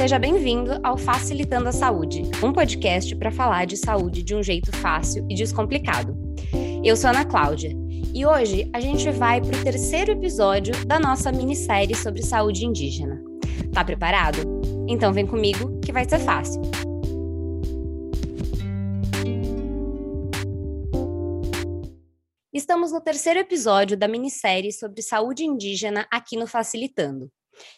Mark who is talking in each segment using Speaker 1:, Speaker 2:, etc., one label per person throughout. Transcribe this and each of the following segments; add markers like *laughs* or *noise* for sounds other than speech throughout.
Speaker 1: Seja bem-vindo ao Facilitando a Saúde, um podcast para falar de saúde de um jeito fácil e descomplicado. Eu sou Ana Cláudia e hoje a gente vai para o terceiro episódio da nossa minissérie sobre saúde indígena. Tá preparado? Então vem comigo que vai ser fácil. Estamos no terceiro episódio da minissérie sobre saúde indígena aqui no Facilitando.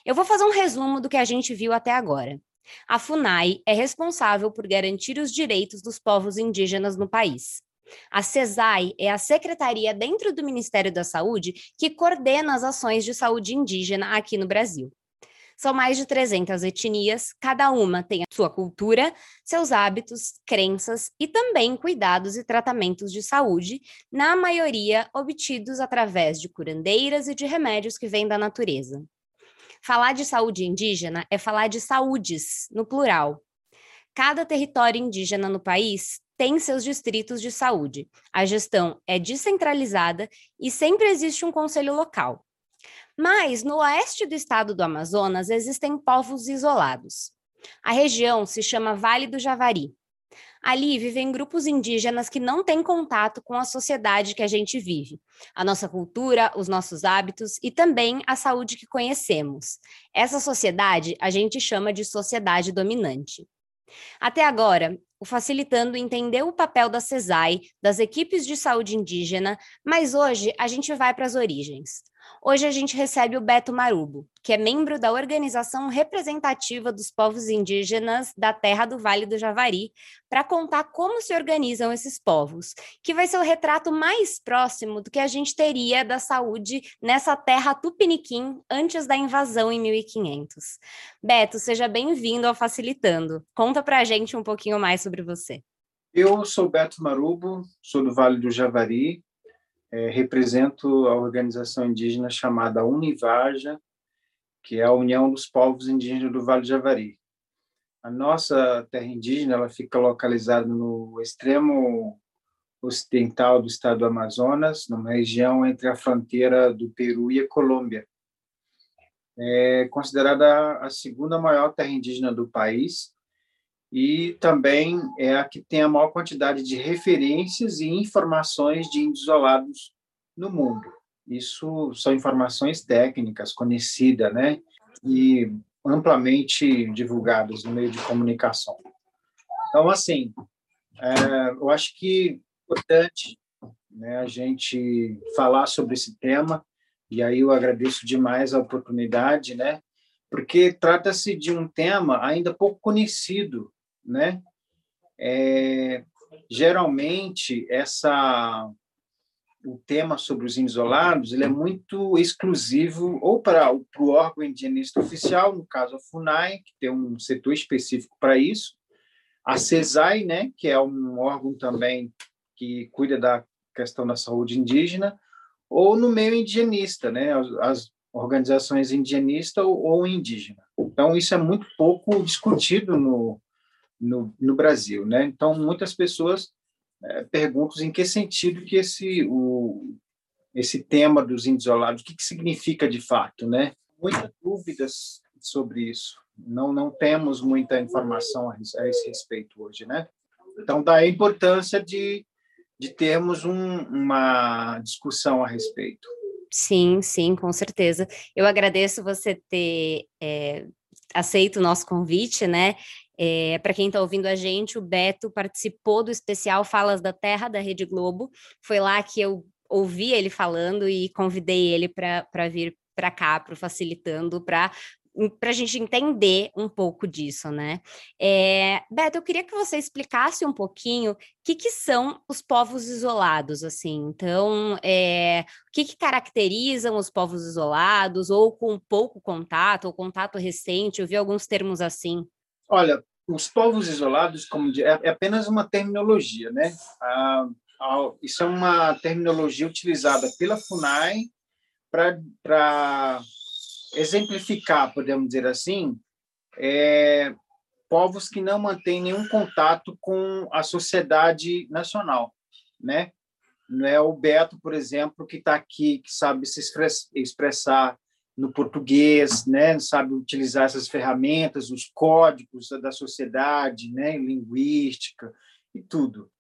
Speaker 1: Eu vou fazer um resumo do que a gente viu até agora. A FUNAI é responsável por garantir os direitos dos povos indígenas no país. A CESAI é a secretaria dentro do Ministério da Saúde que coordena as ações de saúde indígena aqui no Brasil. São mais de 300 etnias, cada uma tem a sua cultura, seus hábitos, crenças e também cuidados e tratamentos de saúde, na maioria obtidos através de curandeiras e de remédios que vêm da natureza. Falar de saúde indígena é falar de saúdes, no plural. Cada território indígena no país tem seus distritos de saúde. A gestão é descentralizada e sempre existe um conselho local. Mas no oeste do estado do Amazonas existem povos isolados. A região se chama Vale do Javari. Ali vivem grupos indígenas que não têm contato com a sociedade que a gente vive, a nossa cultura, os nossos hábitos e também a saúde que conhecemos. Essa sociedade a gente chama de sociedade dominante. Até agora, o Facilitando entendeu o papel da CESAI, das equipes de saúde indígena, mas hoje a gente vai para as origens. Hoje a gente recebe o Beto Marubo, que é membro da organização representativa dos povos indígenas da terra do Vale do Javari, para contar como se organizam esses povos, que vai ser o retrato mais próximo do que a gente teria da saúde nessa terra tupiniquim antes da invasão em 1500. Beto, seja bem-vindo ao Facilitando. Conta para a gente um pouquinho mais sobre você.
Speaker 2: Eu sou Beto Marubo, sou do Vale do Javari, é, represento a organização indígena chamada Univaja, que é a União dos Povos Indígenas do Vale do Javari. A nossa terra indígena ela fica localizada no extremo ocidental do estado do Amazonas, numa região entre a fronteira do Peru e a Colômbia. É considerada a segunda maior terra indígena do país e também é a que tem a maior quantidade de referências e informações de índios isolados no mundo. Isso são informações técnicas, conhecidas, né? E amplamente divulgadas no meio de comunicação. Então, assim, é, eu acho que é importante né, a gente falar sobre esse tema, e aí eu agradeço demais a oportunidade, né? Porque trata-se de um tema ainda pouco conhecido né? É, geralmente essa o tema sobre os isolados ele é muito exclusivo ou para, o órgão indigenista oficial, no caso a FUNAI, que tem um setor específico para isso, a CESAI, né, que é um órgão também que cuida da questão da saúde indígena, ou no meio indigenista, né, as, organizações indigenistas ou, ou indígena. Então, isso é muito pouco discutido no, no, no Brasil, né? Então, muitas pessoas é, perguntam em que sentido que esse, o, esse tema dos isolados, o que, que significa de fato, né? Muitas dúvidas sobre isso. Não, não temos muita informação a, a esse respeito hoje, né? Então, daí a importância de, de termos um, uma discussão a respeito.
Speaker 1: Sim, sim, com certeza. Eu agradeço você ter é, aceito o nosso convite, né? É, Para quem está ouvindo a gente, o Beto participou do especial Falas da Terra da Rede Globo. Foi lá que eu ouvi ele falando e convidei ele para vir para cá, para facilitando, para para a gente entender um pouco disso, né? É, Beto, eu queria que você explicasse um pouquinho o que, que são os povos isolados, assim. Então, é, o que, que caracterizam os povos isolados, ou com pouco contato, ou contato recente? Eu vi alguns termos assim.
Speaker 2: Olha, os povos isolados, como é, é apenas uma terminologia, né? Ah, isso é uma terminologia utilizada pela Funai para exemplificar, podemos dizer assim, é, povos que não mantêm nenhum contato com a sociedade nacional, né? Não é o Beto, por exemplo, que está aqui, que sabe se expressar no português, né? Sabe utilizar essas ferramentas, os códigos da sociedade, né? Linguística e tudo.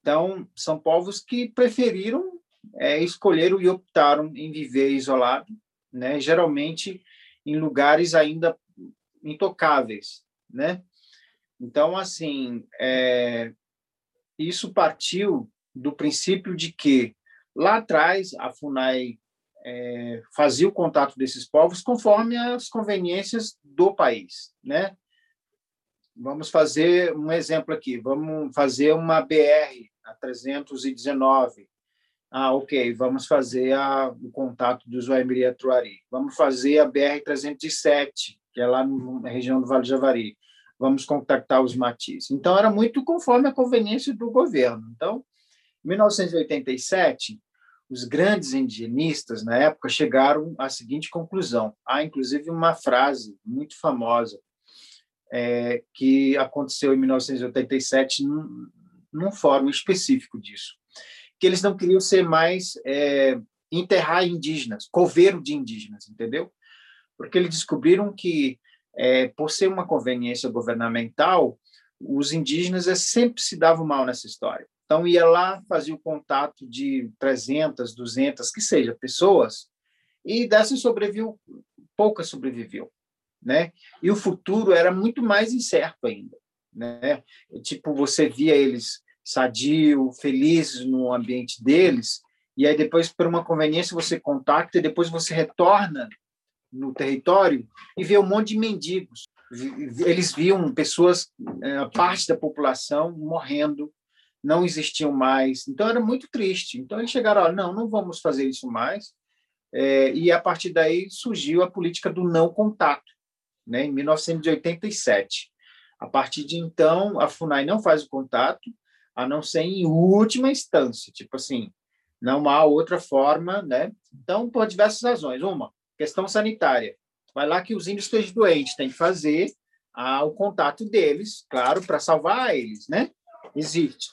Speaker 2: Então, são povos que preferiram é, escolheram e optaram em viver isolado, né? Geralmente em lugares ainda intocáveis, né? Então, assim, é, isso partiu do princípio de que lá atrás a Funai é, fazia o contato desses povos conforme as conveniências do país, né? Vamos fazer um exemplo aqui. Vamos fazer uma BR a 319. Ah, ok. Vamos fazer a, o contato do Zuaimiri-Truari. Vamos fazer a BR 307, que é lá na região do Vale do Javari. Vamos contactar os Matis. Então era muito conforme a conveniência do governo. Então, em 1987, os grandes indigenistas, na época, chegaram à seguinte conclusão. Há, inclusive, uma frase muito famosa é, que aconteceu em 1987 num, num fórum específico disso, que eles não queriam ser mais é, enterrar indígenas, coveiro de indígenas, entendeu? Porque eles descobriram que, é, por ser uma conveniência governamental, os indígenas é, sempre se davam mal nessa história. Então, ia lá, fazia o contato de 300, 200, que seja, pessoas, e dessas sobreviveu, poucas sobreviveu, né? E o futuro era muito mais incerto ainda, né? Tipo, você via eles sadio, felizes no ambiente deles, e aí depois, por uma conveniência, você contacta e depois você retorna no território e vê um monte de mendigos. Eles viam pessoas, eh, parte da população morrendo não existiam mais. Então era muito triste. Então eles chegaram, não, não vamos fazer isso mais. É, e a partir daí surgiu a política do não contato, né, em 1987. A partir de então, a FUNAI não faz o contato, a não ser em última instância, tipo assim, não há outra forma, né? Então, por diversas razões. Uma, questão sanitária. Vai lá que os índios estejam doentes, tem que fazer ah, o contato deles, claro, para salvar eles, né? Existe.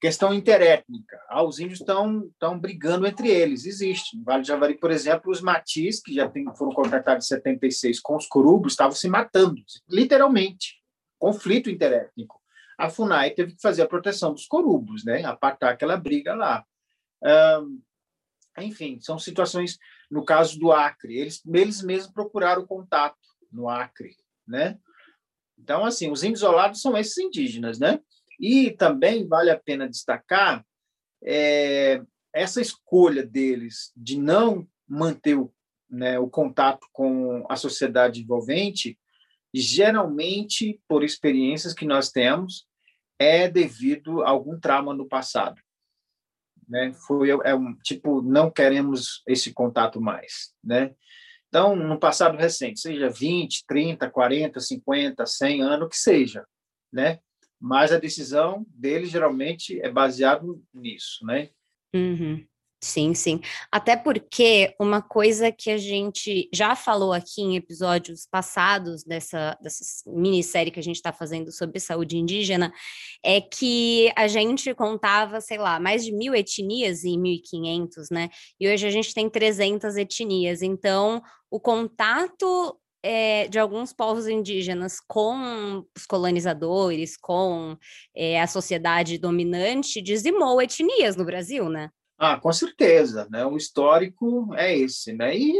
Speaker 2: Questão interétnica. Ah, os índios estão estão brigando entre eles. Existe. No Vale do Javari, por exemplo, os matis, que já tem, foram contratados em 76 com os curubos, estavam se matando, literalmente. Conflito interétnico. A FUNAI teve que fazer a proteção dos corubos, né? apartar aquela briga lá. enfim, são situações, no caso do Acre, eles, eles mesmos procuraram contato no Acre, né? Então, assim, os isolados são esses indígenas, né? E também vale a pena destacar é, essa escolha deles de não manter o, né, o contato com a sociedade envolvente, geralmente, por experiências que nós temos, é devido a algum trauma no passado. Né? Foi é um tipo não queremos esse contato mais, né? Então, no passado recente, seja 20, 30, 40, 50, 100 anos, que seja, né? mas a decisão dele geralmente é baseado nisso, né?
Speaker 1: Uhum. Sim, sim. Até porque uma coisa que a gente já falou aqui em episódios passados dessa, dessa minissérie que a gente está fazendo sobre saúde indígena é que a gente contava, sei lá, mais de mil etnias em 1500, né? E hoje a gente tem 300 etnias. Então, o contato é, de alguns povos indígenas com os colonizadores, com é, a sociedade dominante, dizimou etnias no Brasil, né?
Speaker 2: Ah, com certeza, né? O histórico é esse, né? E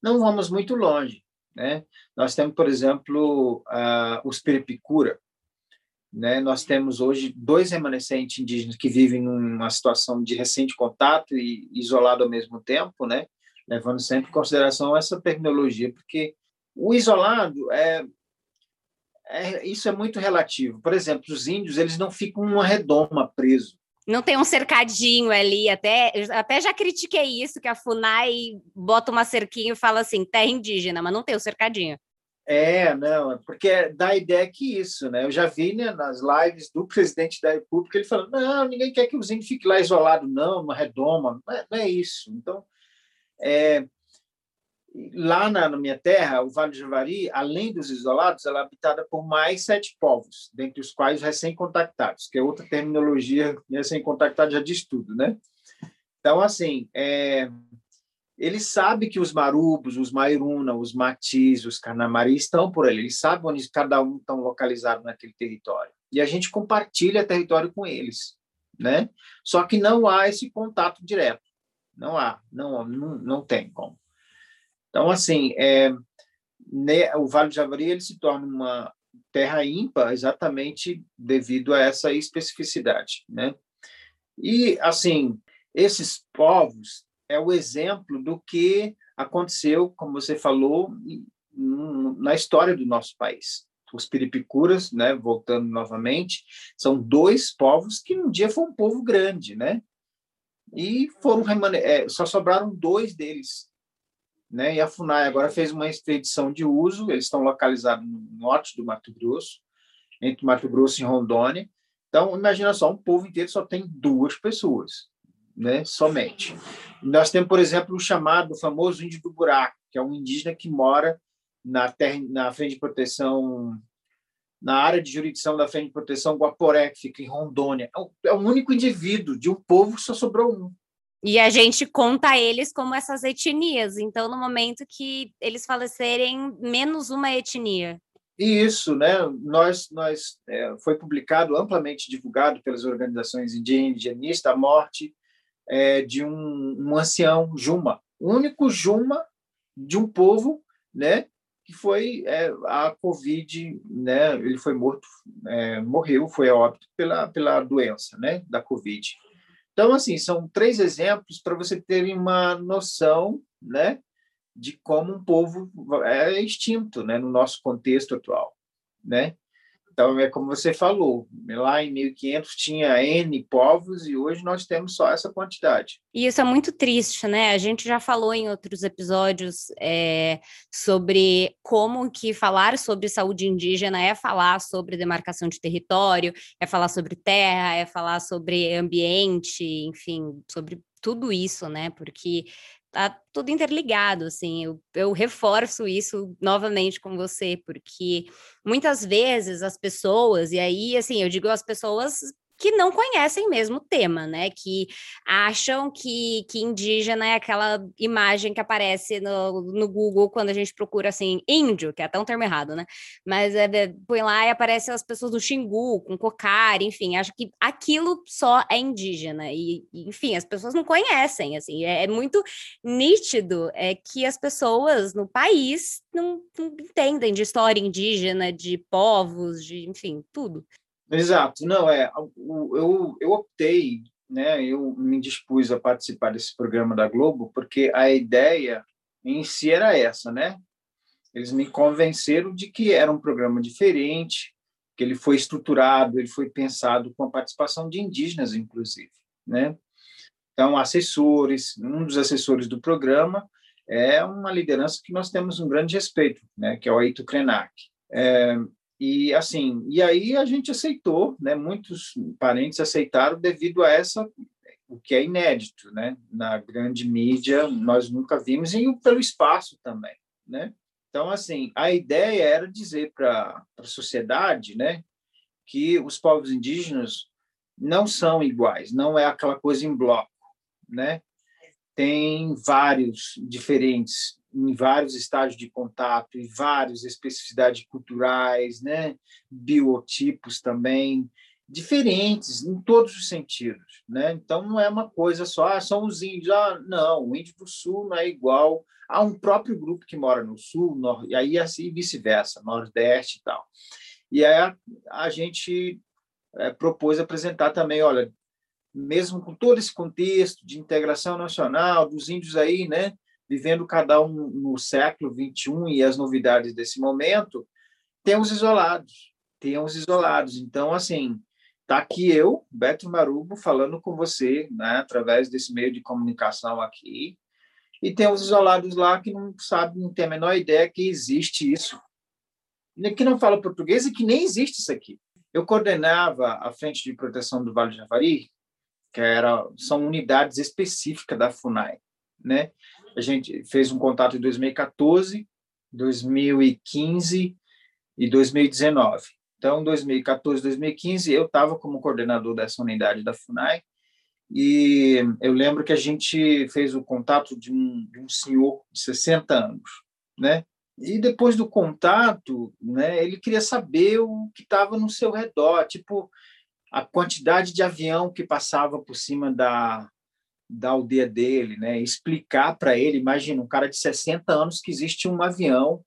Speaker 2: não vamos muito longe, né? Nós temos, por exemplo, uh, os Peripicura, né? Nós temos hoje dois remanescentes indígenas que vivem numa situação de recente contato e isolado ao mesmo tempo, né? Levando sempre em consideração essa tecnologia, porque o isolado é, é, isso é muito relativo. Por exemplo, os índios eles não ficam numa redoma preso.
Speaker 1: Não tem um cercadinho ali, até, até já critiquei isso, que a FUNAI bota uma cerquinha e fala assim, terra indígena, mas não tem o cercadinho.
Speaker 2: É, não, porque dá a ideia que isso, né? Eu já vi né, nas lives do presidente da República ele falando, não, ninguém quer que os índios fiquem lá isolados, não, numa redoma, não é, não é isso. Então, é, lá na, na, minha terra, o Vale do Javari, além dos isolados, ela é habitada por mais sete povos, dentre os quais os recém-contactados, que é outra terminologia, recém-contactado já diz tudo, né? Então, assim, é, ele sabe que os marubos, os mairuna, os matis, os canamari estão por ali, ele sabe onde cada um está localizado naquele território. E a gente compartilha território com eles, né? Só que não há esse contato direto. Não há, não, não, não tem como. Então, assim, é, né, o Vale do Javari ele se torna uma terra ímpar exatamente devido a essa especificidade, né? E, assim, esses povos é o exemplo do que aconteceu, como você falou, na história do nosso país. Os piripicuras, né, voltando novamente, são dois povos que um dia foi um povo grande, né? E foram é, só sobraram dois deles, né? E a Funai agora fez uma expedição de uso, eles estão localizados no norte do Mato Grosso, entre Mato Grosso e Rondônia. Então, imagina só, um povo inteiro só tem duas pessoas né, somente. Nós temos, por exemplo, o chamado o famoso índio do buraco, que é um indígena que mora na, terra, na frente de proteção, na área de jurisdição da frente de proteção Guaporé, que fica em Rondônia. É o, é o único indivíduo de um povo que só sobrou um.
Speaker 1: E a gente conta eles como essas etnias. Então, no momento que eles falecerem, menos uma etnia.
Speaker 2: Isso, né? Nós, nós é, foi publicado amplamente divulgado pelas organizações indigenistas a morte é, de um, um ancião Juma, o único Juma de um povo, né, que foi é, a Covid, né, ele foi morto, é, morreu, foi óbito pela, pela doença, né, da Covid. Então, assim, são três exemplos para você terem uma noção, né, de como um povo é extinto, né, no nosso contexto atual, né? Então, é como você falou, lá em 1500 tinha N povos e hoje nós temos só essa quantidade.
Speaker 1: E isso é muito triste, né? A gente já falou em outros episódios é, sobre como que falar sobre saúde indígena é falar sobre demarcação de território, é falar sobre terra, é falar sobre ambiente, enfim, sobre tudo isso, né? Porque tá tudo interligado, assim, eu, eu reforço isso novamente com você, porque muitas vezes as pessoas, e aí, assim, eu digo as pessoas que não conhecem mesmo o tema, né? Que acham que, que indígena é aquela imagem que aparece no, no Google quando a gente procura assim, índio, que é até um termo errado, né? Mas é, põe lá e aparece as pessoas do Xingu, com cocar, enfim, acho que aquilo só é indígena. E, enfim, as pessoas não conhecem, assim, é, é muito nítido é que as pessoas no país não, não entendem de história indígena, de povos, de, enfim, tudo.
Speaker 2: Exato, não é. Eu, eu optei, né? Eu me dispus a participar desse programa da Globo porque a ideia em si era essa, né? Eles me convenceram de que era um programa diferente, que ele foi estruturado, ele foi pensado com a participação de indígenas, inclusive, né? Então, assessores, um dos assessores do programa é uma liderança que nós temos um grande respeito, né? Que é o Aito Krenak. É, e assim, e aí a gente aceitou, né? Muitos parentes aceitaram devido a essa o que é inédito, né? Na grande mídia nós nunca vimos e pelo espaço também, né? Então assim, a ideia era dizer para a sociedade, né, que os povos indígenas não são iguais, não é aquela coisa em bloco, né? Tem vários diferentes em vários estágios de contato e várias especificidades culturais, né? biotipos também, diferentes em todos os sentidos. Né? Então, não é uma coisa só, ah, são os índios. Ah, não, o índio do sul não é igual a um próprio grupo que mora no sul, no, e aí assim vice-versa, nordeste e tal. E aí a, a gente é, propôs apresentar também, olha, mesmo com todo esse contexto de integração nacional, dos índios aí, né, vivendo cada um no século 21 e as novidades desse momento, tem os isolados, tem os isolados. Então, assim, tá aqui eu, Beto Marubo, falando com você, né, através desse meio de comunicação aqui, e tem os isolados lá que não sabem, não tem a menor ideia que existe isso, que não fala português e que nem existe isso aqui. Eu coordenava a frente de proteção do Vale do Javari, que era, são unidades específicas da FUNAI, né? A gente fez um contato em 2014, 2015 e 2019. Então, 2014, 2015, eu estava como coordenador dessa unidade da FUNAI E eu lembro que a gente fez o contato de um, de um senhor de 60 anos, né? E depois do contato, né, ele queria saber o que estava no seu redor, tipo a quantidade de avião que passava por cima da, da aldeia dele, né? Explicar para ele, imagina um cara de 60 anos que existe um avião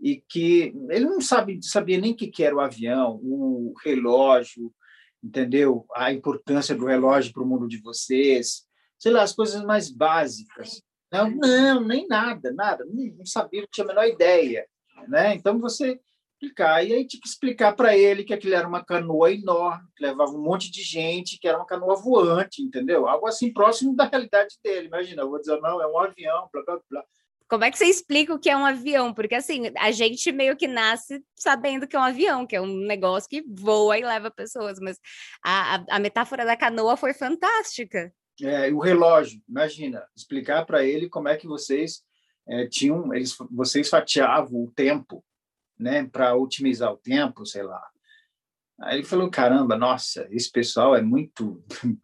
Speaker 2: e que ele não sabe sabia nem o que, que era o avião, o relógio, entendeu? A importância do relógio para o mundo de vocês, sei lá, as coisas mais básicas. Não, não, nem nada, nada, não, sabia, não tinha a menor ideia, né? Então você explicar e aí tinha que explicar para ele que aquilo era uma canoa enorme, que levava um monte de gente, que era uma canoa voante, entendeu? Algo assim próximo da realidade dele. Imagina, eu vou dizer não, é um avião, blá blá blá.
Speaker 1: Como é que você explica o que é um avião? Porque assim, a gente meio que nasce sabendo que é um avião, que é um negócio que voa e leva pessoas, mas a, a, a metáfora da canoa foi fantástica.
Speaker 2: É, o relógio, imagina, explicar para ele como é que vocês é, tinham, eles, vocês fatiavam o tempo, né, para otimizar o tempo, sei lá. Aí ele falou, caramba, nossa, esse pessoal é muito *laughs*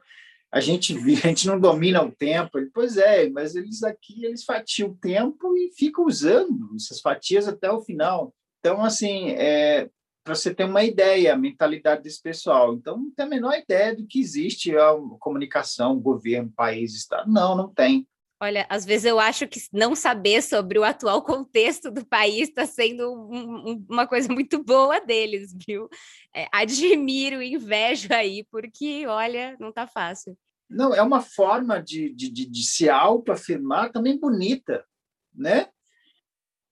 Speaker 2: a gente a gente não domina o tempo. Ele, pois é, mas eles aqui eles fatiam o tempo e ficam usando essas fatias até o final. Então, assim, é, para você ter uma ideia, a mentalidade desse pessoal. Então, não tem a menor ideia do que existe a comunicação, governo, país, Estado. Não, não tem.
Speaker 1: Olha, às vezes eu acho que não saber sobre o atual contexto do país está sendo um, um, uma coisa *laughs* muito boa deles, viu? É, admiro, invejo aí, porque, olha, não está fácil.
Speaker 2: Não, é uma forma de, de, de, de se autoafirmar também bonita, né?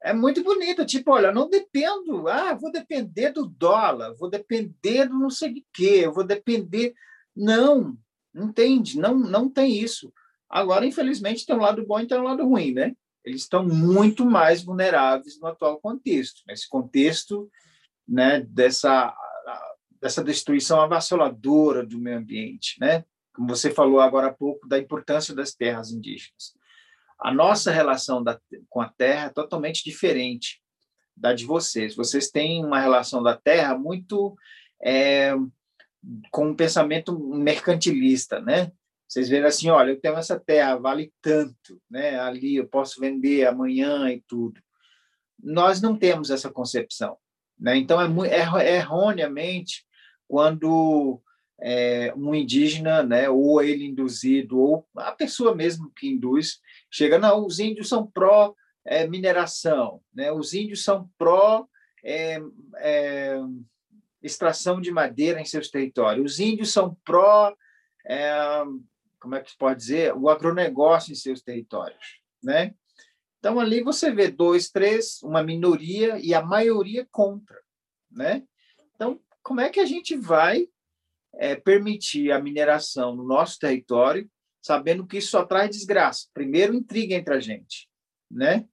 Speaker 2: É muito bonita, tipo, olha, não dependo, ah, vou depender do dólar, vou depender do não sei de quê, vou depender... Não, entende? Não, não tem isso Agora, infelizmente, tem um lado bom e tem um lado ruim, né? Eles estão muito mais vulneráveis no atual contexto, nesse contexto né, dessa, dessa destruição avassaladora do meio ambiente, né? Como você falou agora há pouco da importância das terras indígenas. A nossa relação da, com a terra é totalmente diferente da de vocês. Vocês têm uma relação da terra muito é, com um pensamento mercantilista, né? Vocês veem assim, olha, eu tenho essa terra, vale tanto, né? Ali eu posso vender amanhã e tudo. Nós não temos essa concepção, né? Então é, é, é erroneamente quando é, um indígena, né, ou ele induzido, ou a pessoa mesmo que induz, chega, não, os índios são pró é, né? Os índios são pró é, é, de madeira em seus territórios. Os índios são pró é, como é que se pode dizer, o agronegócio em seus territórios, né? Então ali você vê dois, três, uma minoria e a maioria contra, né? Então como é que a gente vai é, permitir a mineração no nosso território, sabendo que isso só traz desgraça? Primeiro intriga entre a gente, né?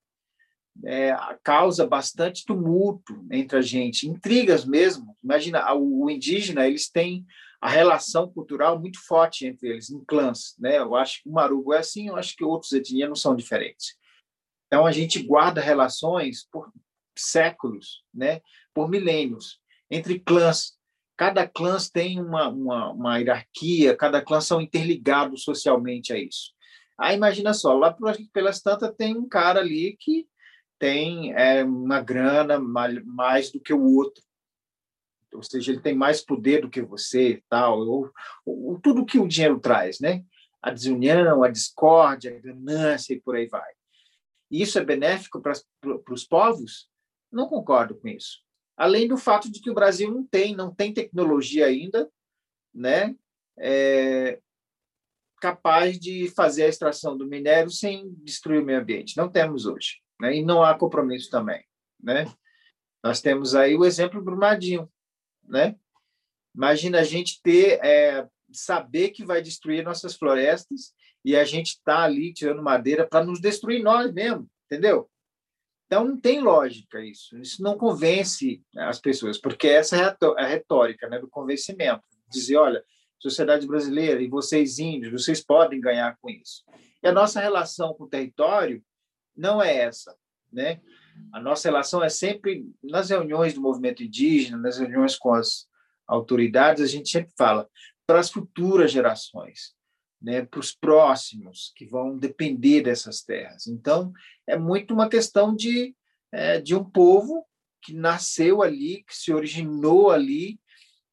Speaker 2: É, causa bastante tumulto entre a gente, intrigas mesmo. Imagina, o indígena eles têm a relação cultural muito forte entre eles, em clãs. Né? Eu acho que o Marubo é assim, eu acho que outros etnias não são diferentes. Então, a gente guarda relações por séculos, né? por milênios, entre clãs. Cada clã tem uma, uma, uma hierarquia, cada clã são interligados socialmente a isso. Aí, imagina só, lá pelas tantas tem um cara ali que tem é, uma grana mais do que o outro ou seja, ele tem mais poder do que você, tal, ou, ou tudo que o dinheiro traz, né? A desunião, a discórdia, a ganância e por aí vai. E isso é benéfico para, para os povos? Não concordo com isso. Além do fato de que o Brasil não tem, não tem tecnologia ainda, né? É, capaz de fazer a extração do minério sem destruir o meio ambiente. Não temos hoje, né? E não há compromisso também, né? Nós temos aí o exemplo do Brumadinho, né? Imagina a gente ter, é, saber que vai destruir nossas florestas e a gente está ali tirando madeira para nos destruir nós mesmos, entendeu? Então não tem lógica isso. Isso não convence as pessoas, porque essa é a retórica né, do convencimento. Dizer, olha, sociedade brasileira e vocês índios, vocês podem ganhar com isso. E a nossa relação com o território não é essa, né? A nossa relação é sempre, nas reuniões do movimento indígena, nas reuniões com as autoridades, a gente sempre fala para as futuras gerações. né, para os próximos que vão depender dessas terras. Então, é muito uma questão de, é, de um povo que nasceu ali, que se originou ali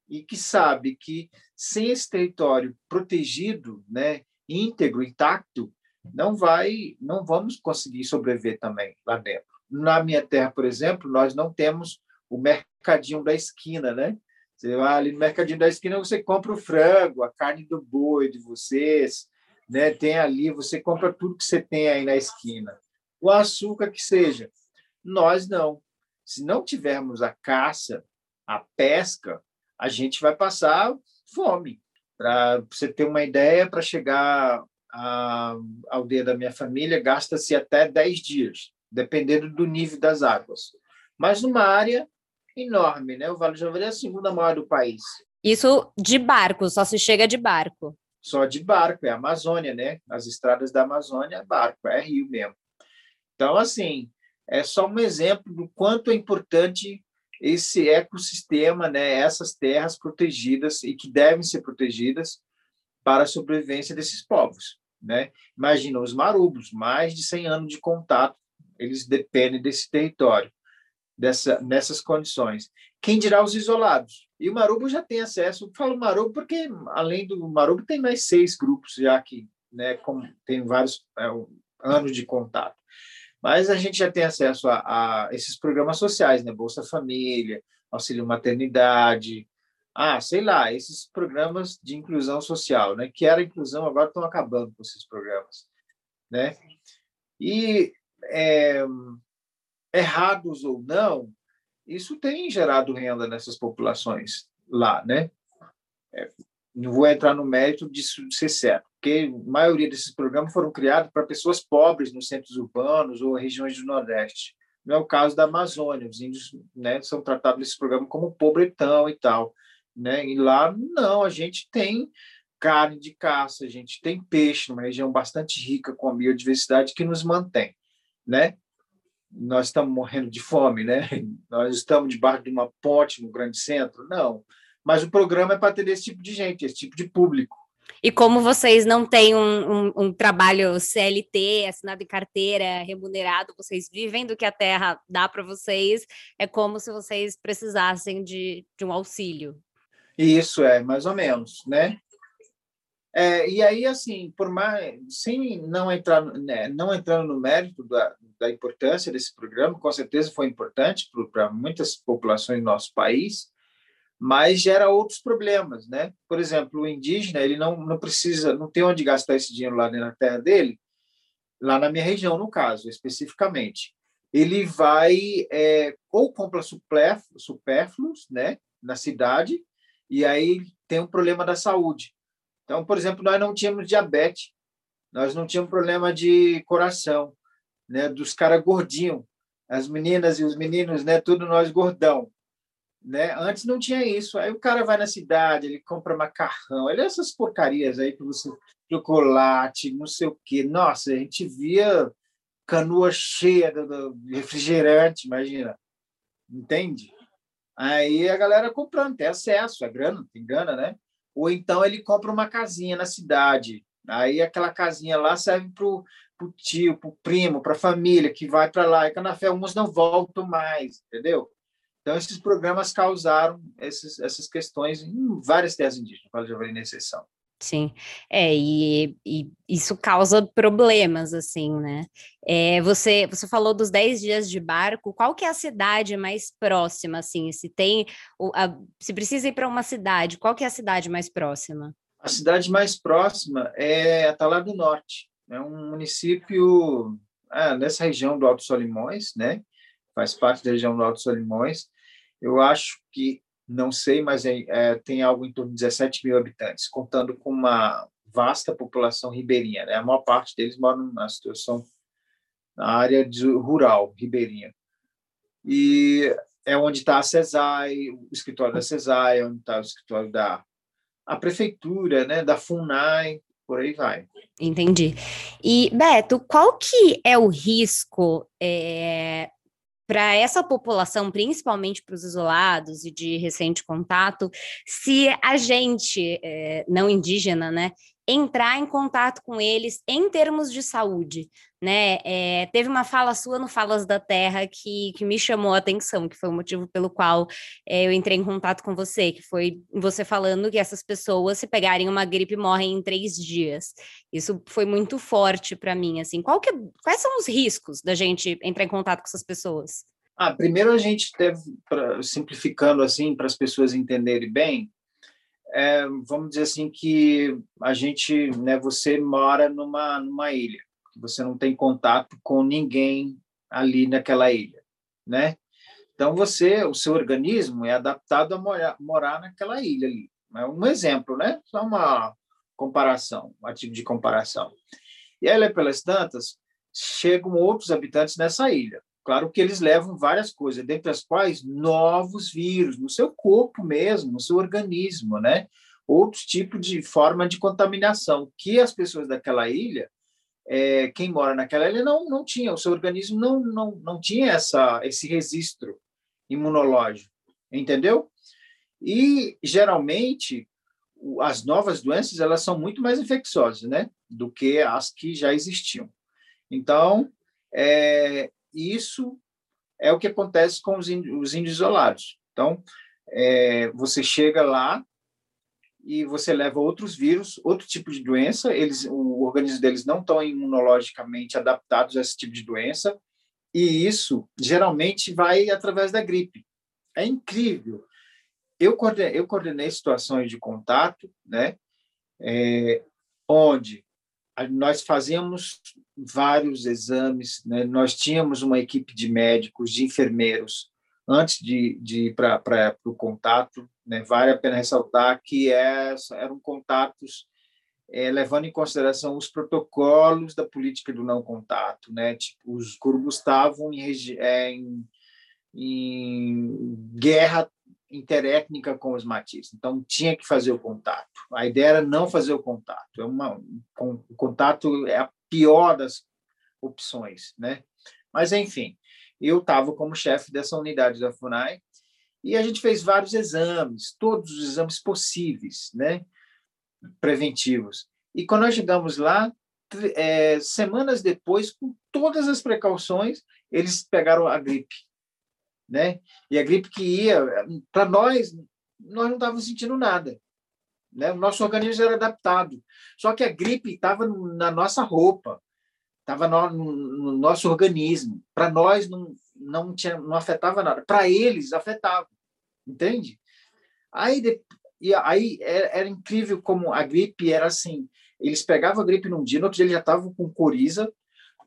Speaker 2: e que sabe que sem esse território protegido, né, íntegro, intacto, não vai, não vamos conseguir sobreviver também lá dentro. Na minha terra, por exemplo, nós não temos o mercadinho da esquina, né? Você vai ali no mercadinho da esquina, você compra o frango, a carne do boi de vocês, né? Tem ali, você compra tudo que você tem aí na esquina. O açúcar que seja. Nós não. Se não tivermos a caça, a pesca, a gente vai passar fome. Para você ter uma ideia, para chegar à aldeia da minha família, gasta-se até 10 dias, dependendo do nível das águas. Mas numa área enorme, né? O Vale do Javari é a segunda maior do país.
Speaker 1: Isso de barco, só se chega de barco.
Speaker 2: Só de barco, é a Amazônia, né? As estradas da Amazônia é barco, é rio mesmo. Então, assim, é só um exemplo do quanto é importante esse ecossistema, né? Essas terras protegidas e que devem ser protegidas para a sobrevivência desses povos, né? Imagina os marubos, mais de 100 anos de contato, eles dependem desse território dessa, nessas condições. Quem dirá os isolados? E o Marubo já tem acesso. Eu falo Marubo porque, além do Marubo, tem mais seis grupos já que né, com, tem vários é, anos de contato. Mas a gente já tem acesso a, a, esses programas sociais, né? Bolsa Família, Auxílio Maternidade, ah, sei lá, esses programas de inclusão social, né? Que era inclusão, agora estão acabando com esses programas, né? E é, errados ou não, isso tem gerado renda nessas populações lá, né? É, não vou entrar no mérito disso ser certo, porque a maioria desses programas foram criados para pessoas pobres nos centros urbanos ou regiões do Nordeste. Não é o caso da Amazônia, os índios né, são tratados nesse programa como pobretão e tal. Né? E lá, não, a gente tem carne de caça, a gente tem peixe, numa região bastante rica com a biodiversidade que nos mantém. Né? nós estamos morrendo de fome, né? *laughs* Nós estamos debaixo de uma ponte no grande centro? Não. Mas o programa é para ter esse tipo de gente, esse tipo de público.
Speaker 1: E como vocês não têm um, um, um, trabalho CLT, assinado em carteira, remunerado, vocês vivem do que a terra dá para vocês, é como se vocês precisassem de, de um auxílio.
Speaker 2: Isso é, mais ou menos, né? É, e aí, assim, por mais, sem não entrar, né, não entrando no mérito da, da importância desse programa, com certeza foi importante para muitas populações do nosso país, mas gera outros problemas, né? Por exemplo, o indígena ele não, não precisa, não tem onde gastar esse dinheiro lá na terra dele, lá na minha região, no caso, especificamente. Ele vai é, ou compra supérfluos, né, na cidade, e aí tem um problema da saúde. Então, por exemplo, nós não tínhamos diabetes, nós não tínhamos problema de coração, né, dos caras gordinhos, as meninas e os meninos, né, tudo nós gordão, né? Antes não tinha isso. Aí o cara vai na cidade, ele compra macarrão, ele essas porcarias aí que você chocolate, não sei o quê. Nossa, a gente via canoa cheia do, refrigerante, imagina. Entende? Aí a galera comprando, tem acesso, é grana, tem grana, né? Ou então ele compra uma casinha na cidade. Aí aquela casinha lá serve para para o tio, para o primo, para a família que vai para lá. E Canafé, alguns não voltam mais, entendeu? Então, esses programas causaram esses, essas questões em várias terras indígenas, de Javari exceção.
Speaker 1: Sim, é, e, e, isso causa problemas, assim, né? É, você, você falou dos 10 dias de barco, qual que é a cidade mais próxima, assim? Se tem, a, se precisa ir para uma cidade, qual que é a cidade mais próxima?
Speaker 2: A cidade mais próxima é Atalá do Norte, é um município ah, nessa região do Alto Solimões, né? Faz parte da região do Alto Solimões. Eu acho que, não sei, mas é, é, tem algo em torno de 17 mil habitantes, contando com uma vasta população ribeirinha. Né? A maior parte deles moram na situação na área de, rural ribeirinha. E é onde está a CESAI, o escritório da CESAI, onde está o escritório da a prefeitura, né, da FUNAI, por aí vai.
Speaker 1: Entendi. E, Beto, qual que é o risco é, para essa população, principalmente para os isolados e de recente contato, se a gente, é, não indígena, né, entrar em contato com eles em termos de saúde, né? É, teve uma fala sua no Falas da Terra que, que me chamou a atenção, que foi o motivo pelo qual é, eu entrei em contato com você, que foi você falando que essas pessoas, se pegarem uma gripe, morrem em três dias. Isso foi muito forte para mim, assim. Qual que, quais são os riscos da gente entrar em contato com essas pessoas?
Speaker 2: Ah, primeiro a gente deve, pra, simplificando assim, para as pessoas entenderem bem, é, vamos dizer assim que a gente, né, você mora numa numa ilha, você não tem contato com ninguém ali naquela ilha, né? Então você, o seu organismo é adaptado a morar, morar naquela ilha ali. É um exemplo, né? Só uma comparação, um artigo de comparação. E aí, pelas tantas, chegam outros habitantes nessa ilha. Claro que eles levam várias coisas, dentre as quais novos vírus, no seu corpo mesmo, no seu organismo, né? Outros tipos de forma de contaminação, que as pessoas daquela ilha, é, quem mora naquela ilha, não, não tinha, o seu organismo não, não, não tinha essa, esse registro imunológico, entendeu? E, geralmente, as novas doenças, elas são muito mais infecciosas, né? Do que as que já existiam. Então, é, isso é o que acontece com os índios, os índios isolados. Então, é, você chega lá e você leva outros vírus, outro tipo de doença, eles, o organismo deles não estão imunologicamente adaptados a esse tipo de doença, e isso geralmente vai através da gripe. É incrível. Eu coordenei, eu coordenei situações de contato, né, é, onde nós fazíamos vários exames, né? nós tínhamos uma equipe de médicos, de enfermeiros, antes de, de ir para o contato. Né? Vale a pena ressaltar que é, eram contatos é, levando em consideração os protocolos da política do não contato. Né? Tipo, os grupos estavam em, é, em, em guerra interétnica com os matistas. Então, tinha que fazer o contato. A ideia era não fazer o contato. É uma, o contato é a pior das opções, né? Mas, enfim, eu estava como chefe dessa unidade da FUNAI e a gente fez vários exames, todos os exames possíveis, né? Preventivos. E quando nós chegamos lá, é, semanas depois, com todas as precauções, eles pegaram a gripe né? E a gripe que ia, para nós, nós não estávamos sentindo nada. Né? O nosso organismo era adaptado. Só que a gripe estava na nossa roupa, estava no, no, nosso organismo. Para nós não, não, tinha, não afetava nada. Para eles, afetava. Entende? Aí, e aí era, é, era, incrível como a gripe era assim. Eles pegavam a gripe num dia, no outro dia eles já estavam com coriza,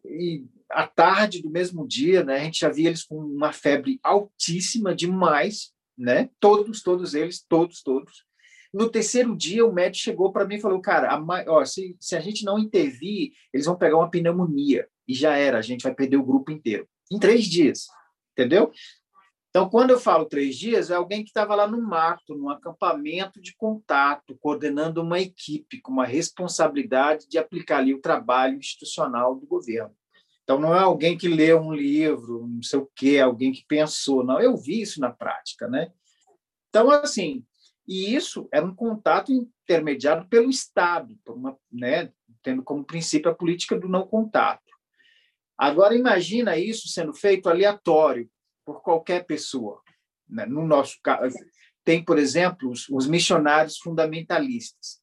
Speaker 2: e à tarde do mesmo dia, né, a gente já via eles com uma febre altíssima demais, né? Todos, todos eles, todos, todos. No terceiro dia, o médico chegou para mim e falou: Cara, a, ó, se, se a gente não intervir, eles vão pegar uma pneumonia. E já era, a gente vai perder o grupo inteiro. Em três dias, entendeu? Então, quando eu falo três dias, é alguém que estava lá no mato, num acampamento de contato, coordenando uma equipe com uma responsabilidade de aplicar ali o trabalho institucional do governo. Então, não é alguém que leu um livro, não sei o quê, alguém que pensou. Não, eu vi isso na prática, né? Então, assim, e isso era um contato intermediado pelo Estado, uma, né, tendo como princípio a política do não contato. Agora, imagina isso sendo feito aleatório por qualquer pessoa. Né? No nosso caso, tem, por exemplo, os, os missionários fundamentalistas.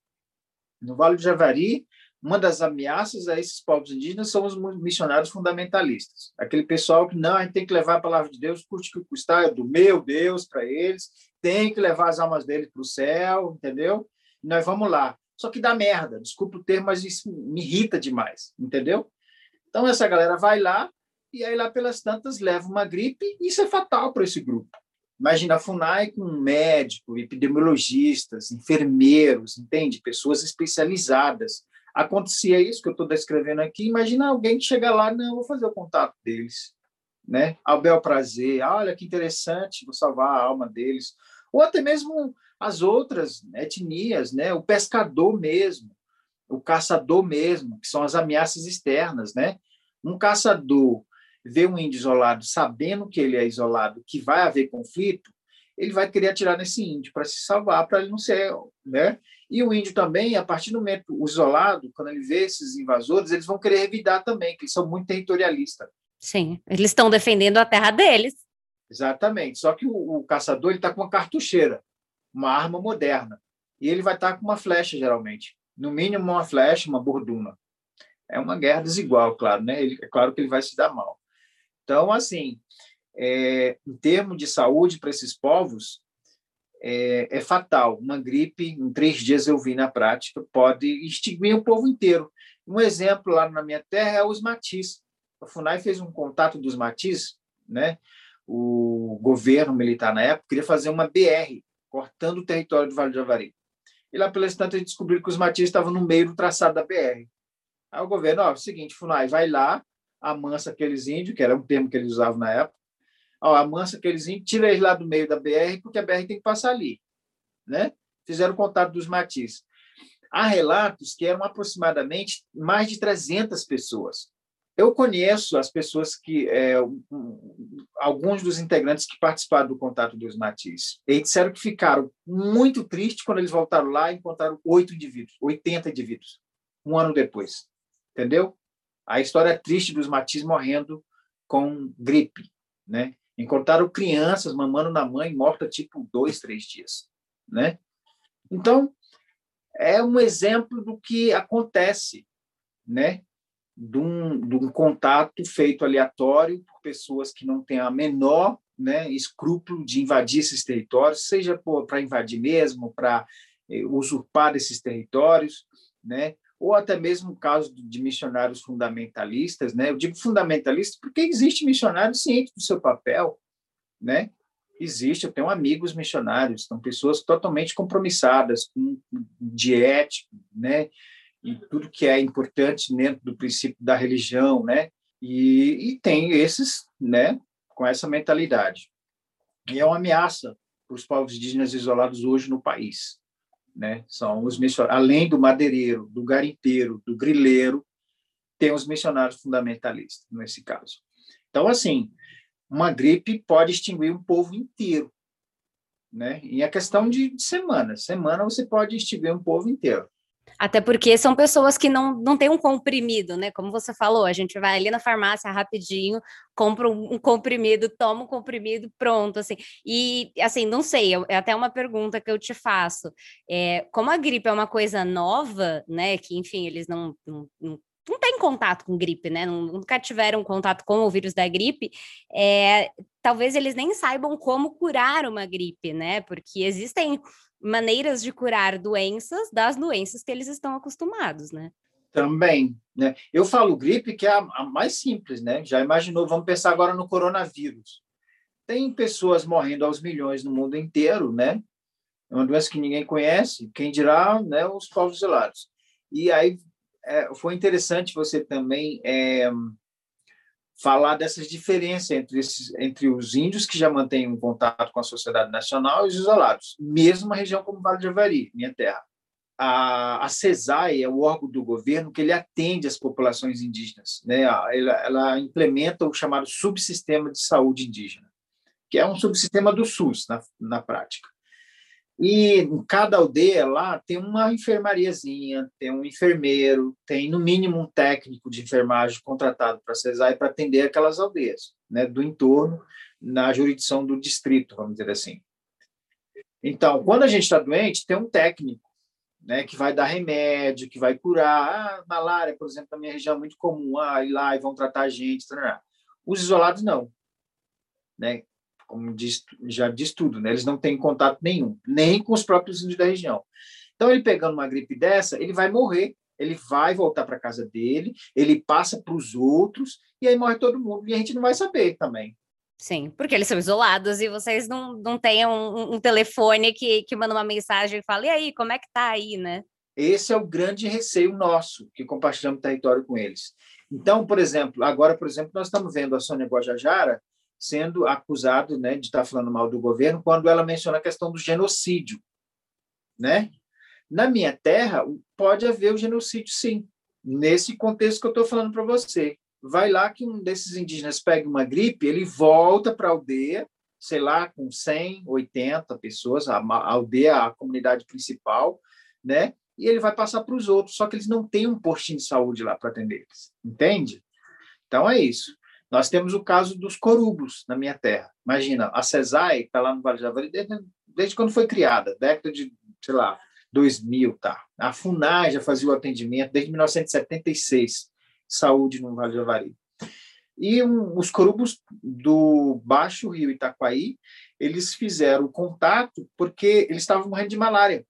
Speaker 2: No Vale do Javari, uma das ameaças a esses povos indígenas são os missionários fundamentalistas. Aquele pessoal que não, a gente tem que levar a palavra de Deus, custe que custar, é do meu Deus para eles, tem que levar as almas deles para o céu, entendeu? E nós vamos lá. Só que dá merda, desculpa o termo, mas isso me irrita demais, entendeu? Então essa galera vai lá e aí lá pelas tantas leva uma gripe e isso é fatal para esse grupo. Imagina a FUNAI com um médico, epidemiologistas, enfermeiros, entende? Pessoas especializadas acontecia isso que eu estou descrevendo aqui. Imagina alguém que chega lá, não, vou fazer o contato deles, né? Ao bel prazer, olha que interessante, vou salvar a alma deles. Ou até mesmo as outras etnias, né? O pescador mesmo, o caçador mesmo, que são as ameaças externas, né? Um caçador vê um índio isolado, sabendo que ele é isolado, que vai haver conflito, ele vai querer atirar nesse índio para se salvar, para ele não ser, né? E o índio também, a partir do momento isolado, quando ele vê esses invasores, eles vão querer revidar também, que eles são muito territorialistas.
Speaker 1: Sim, eles estão defendendo a terra deles.
Speaker 2: Exatamente. Só que o, o caçador ele está com uma cartucheira, uma arma moderna, e ele vai estar tá com uma flecha geralmente, no mínimo uma flecha, uma borduna. É uma guerra desigual, claro, né? Ele, é claro que ele vai se dar mal. Então, assim, é, em termos de saúde para esses povos, é, é, fatal. Uma gripe, em três dias eu vi na prática, pode extinguir o povo inteiro. Um exemplo lá na minha terra é os matis. A FUNAI fez um contato dos matis, né? o governo militar na época queria fazer uma BR, cortando o território do Vale do Javari. E lá pelas tantas descobriram que os matis estavam no meio do traçado da BR. Aí o governo, ó, é o seguinte, FUNAI, vai lá, amansa aqueles índios, que era um termo que eles usavam na época, ó, amansa aqueles índios, tira eles lá do meio da BR, porque a BR tem que passar ali. Né? Fizeram contato dos matis. Há relatos que eram aproximadamente mais de 300 pessoas. Eu conheço as pessoas que, é, alguns dos integrantes que participaram do contato dos matis. Eles disseram que ficaram muito tristes quando eles voltaram lá e encontraram oito indivíduos, 80 indivíduos, um ano depois. Entendeu? A história triste dos matis morrendo com gripe, né? Encontraram crianças mamando na mãe morta tipo dois, três dias, né? Então é um exemplo do que acontece, né? De um, de um contato feito aleatório por pessoas que não têm a menor né, escrúpulo de invadir esses territórios, seja para invadir mesmo, para eh, usurpar esses territórios, né? Ou até mesmo o caso de missionários fundamentalistas, né? Eu digo fundamentalistas porque existe missionário ciente do seu papel, né? Existe, eu tenho amigos missionários, são pessoas totalmente compromissadas com ética, né? E tudo que é importante dentro do princípio da religião, né? E, e tem esses, né? Com essa mentalidade. E é uma ameaça para os povos indígenas isolados hoje no país, né? São os missionários, além do madeireiro, do garimpeiro, do grileiro, tem os missionários fundamentalistas nesse caso. Então, assim, uma gripe pode extinguir um povo inteiro, né? E a questão de, de semana, semana você pode extinguir um povo inteiro.
Speaker 1: Até porque são pessoas que não, não têm um comprimido, né? Como você falou, a gente vai ali na farmácia rapidinho, compra um, comprimido, toma um comprimido, pronto, assim. E, assim, não sei, é até uma pergunta que eu te faço. É, como a gripe é uma coisa nova, né? Que, enfim, eles não, não, não não têm contato com gripe, né? Nunca tiveram contato com o vírus da gripe, é, talvez eles nem saibam como curar uma gripe, né? Porque existem maneiras de curar doenças das doenças que eles estão acostumados, né?
Speaker 2: Também, né? Eu falo gripe que é a, a mais simples, né? Já imaginou? Vamos pensar agora no coronavírus. Tem pessoas morrendo aos milhões no mundo inteiro, né? É uma doença que ninguém conhece, quem dirá, né? Os povos isolados. E aí é, foi interessante você também é, falar dessas diferenças entre, esses, entre os índios que já mantêm um contato com a sociedade nacional e os isolados, mesmo uma região como Vale de Javari, minha terra. A, a CESAI é o órgão do governo que ele atende as populações indígenas. Né? Ela, ela implementa o chamado subsistema de saúde indígena, que é um subsistema do SUS na, na prática. E em cada aldeia lá tem uma enfermariazinha, tem um enfermeiro, tem no mínimo um técnico de enfermagem contratado para CESAI para atender aquelas aldeias, né, do entorno, na jurisdição do distrito, vamos dizer assim. Então, quando a gente está doente, tem um técnico, né, que vai dar remédio, que vai curar. Ah, malária, por exemplo, na minha região é muito comum, ah, ir lá e vão tratar a gente. Os isolados não. Né? Como diz, já diz tudo, né? eles não têm contato nenhum, nem com os próprios índios da região. Então, ele pegando uma gripe dessa, ele vai morrer, ele vai voltar para casa dele, ele passa para os outros, e aí morre todo mundo, e a gente não vai saber também.
Speaker 1: Sim, porque eles são isolados e vocês não, não têm um, um telefone que, que manda uma mensagem e fala, e aí, como é que tá aí, né?
Speaker 2: Esse é o grande receio nosso, que compartilhamos território com eles. Então, por exemplo, agora, por exemplo, nós estamos vendo a Sônia Guajajara sendo acusado né, de estar falando mal do governo quando ela menciona a questão do genocídio. Né? Na minha terra, pode haver o genocídio, sim, nesse contexto que eu estou falando para você. Vai lá que um desses indígenas pega uma gripe, ele volta para a aldeia, sei lá, com 100, 80 pessoas, a, a aldeia, a comunidade principal, né? E ele vai passar para os outros, só que eles não têm um postinho de saúde lá para atender eles, entende? Então é isso. Nós temos o caso dos corubos na minha terra. Imagina, a CESAI está lá no Vale do Javari desde, desde quando foi criada, década de, sei lá, 2000, tá? A FUNAI já fazia o atendimento desde 1976, saúde no Vale do Javari. E um, os corubos do Baixo Rio Itaquaí, eles fizeram contato porque eles estavam morrendo de malária.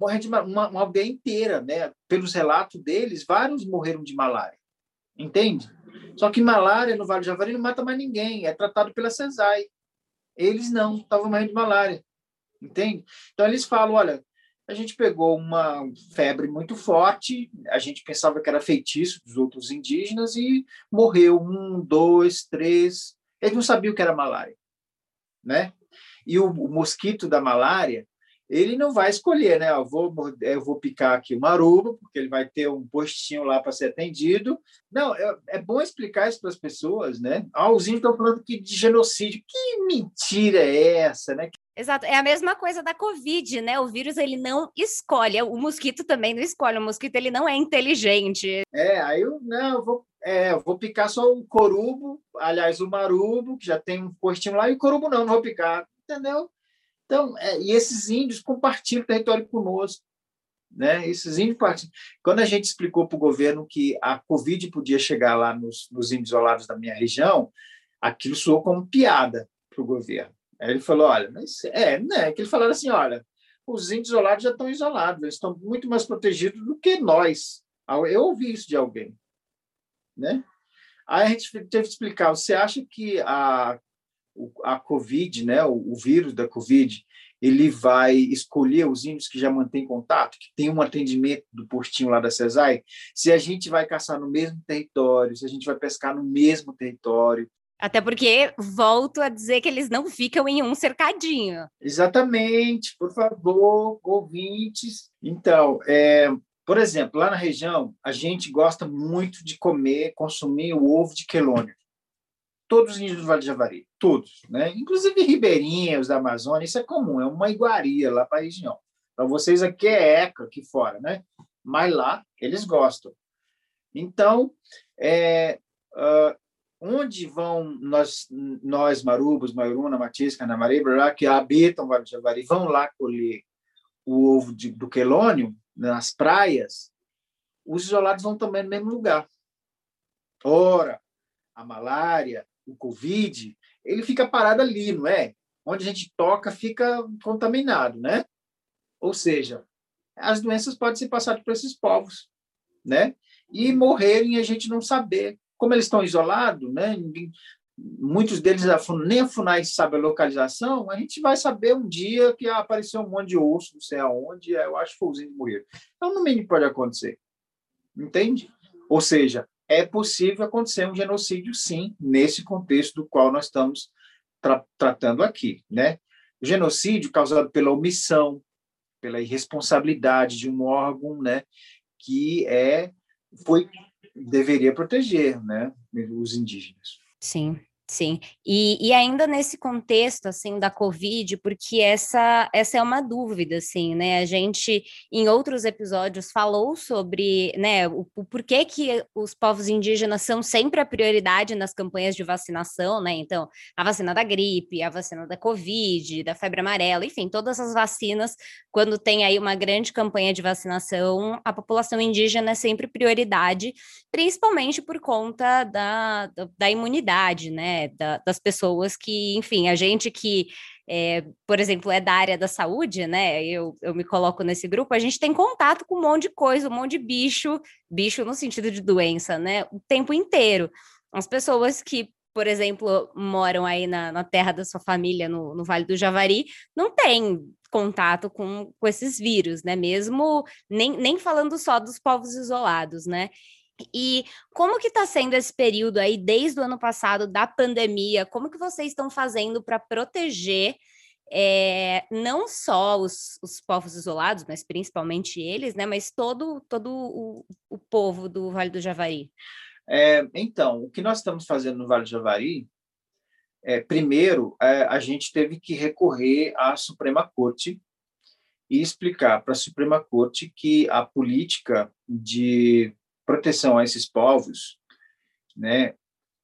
Speaker 2: Morrendo de uma, uma aldeia inteira, né? Pelos relatos deles, vários morreram de malária. Entende? Só que malária no Vale do Javari não mata mais ninguém, é tratado pela CESAI. Eles não, estavam morrendo de malária. Entende? Então eles falam, olha, a gente pegou uma febre muito forte, a gente pensava que era feitiço dos outros indígenas e morreu um, dois, três. Eles não sabiam que era malária, né? E o, o mosquito da malária, ele não vai escolher, né? Eu vou, eu vou picar aqui uma aruba, porque ele vai ter um postinho lá para ser atendido. Não, é, é, bom explicar isso para as pessoas, né? Ah, os índios estão falando que de genocídio. Que mentira é essa, né?
Speaker 1: Exato, é a mesma coisa da Covid, né? O vírus ele não escolhe, o mosquito também não escolhe, o mosquito ele não é inteligente.
Speaker 2: É, aí eu, não, eu vou, é, eu vou picar só o corubo, aliás, o marubo, que já tem um postinho lá, e o corubo não, não vou picar, entendeu? Então, é, e esses índios compartilham o território conosco. Né? Esses índios partilham. Quando a gente explicou para o governo que a Covid podia chegar lá nos, nos índios isolados da minha região, aquilo soou como piada para o governo. Aí ele falou: olha, mas é, né? Que ele falaram assim: olha, os índios isolados já estão isolados, eles estão muito mais protegidos do que nós. Eu ouvi isso de alguém, né? Aí a gente teve que explicar: você acha que a a Covid, né, o, o, vírus da Covid, ele vai escolher os índios que já mantêm contato, que tem um atendimento do postinho lá da CESAI, se a gente vai caçar no mesmo território, se a gente vai pescar no mesmo território.
Speaker 1: Até porque, volto a dizer que eles não ficam em um cercadinho.
Speaker 2: Exatamente, por favor, ouvintes. Então, é, por exemplo, lá na região, a gente gosta muito de comer, consumir o ovo de quelônio todos os índios do Vale do Javari, todos, né? Inclusive ribeirinhos da Amazônia, isso é comum, é uma iguaria lá para a região. Para vocês aqui é eca aqui fora, né? Mas lá eles gostam. Então, é, uh, onde vão nós, nós marubos, Maioruna, Matiz, Canamariba, que habitam o Vale do Javari, vão lá colher o ovo de, do quelônio nas praias, os isolados vão também no mesmo lugar. Ora, a malária, o Covid, ele fica parado ali, não é? Onde a gente toca fica contaminado, né? Ou seja, as doenças podem ser passadas por esses povos, né? E morrerem a gente não saber. Como eles estão isolados, né? muitos deles nem a FUNAI sabe a localização, a gente vai saber um dia que apareceu um monte de osso, não sei aonde, eu acho que foi os índios morreram. Então, no mínimo pode acontecer. Entende? Ou seja, é possível acontecer um genocídio, sim, nesse contexto do qual nós estamos tra tratando aqui, né? O genocídio causado pela omissão, pela irresponsabilidade de um órgão, né, que é foi deveria proteger, né, os indígenas.
Speaker 1: Sim. Sim, e, e ainda nesse contexto, assim, da Covid, porque essa, essa é uma dúvida, assim, né, a gente, em outros episódios, falou sobre, né, o, o porquê que os povos indígenas são sempre a prioridade nas campanhas de vacinação, né, então, a vacina da gripe, a vacina da Covid, da febre amarela, enfim, todas as vacinas, quando tem aí uma grande campanha de vacinação, a população indígena é sempre prioridade, principalmente por conta da, da, da imunidade, né, né, da, das pessoas que, enfim, a gente que, é, por exemplo, é da área da saúde, né, eu, eu me coloco nesse grupo, a gente tem contato com um monte de coisa, um monte de bicho, bicho no sentido de doença, né, o tempo inteiro. As pessoas que, por exemplo, moram aí na, na terra da sua família, no, no Vale do Javari, não tem contato com, com esses vírus, né? Mesmo nem, nem falando só dos povos isolados, né? E como que está sendo esse período aí, desde o ano passado, da pandemia? Como que vocês estão fazendo para proteger é, não só os, os, povos isolados, mas principalmente eles, né? Mas todo, todo o, o povo do Vale do Javari?
Speaker 2: É, então, o que nós estamos fazendo no Vale do Javari é, primeiro, é, a gente teve que recorrer à Suprema Corte e explicar para a Suprema Corte que a política de proteção a esses povos, né,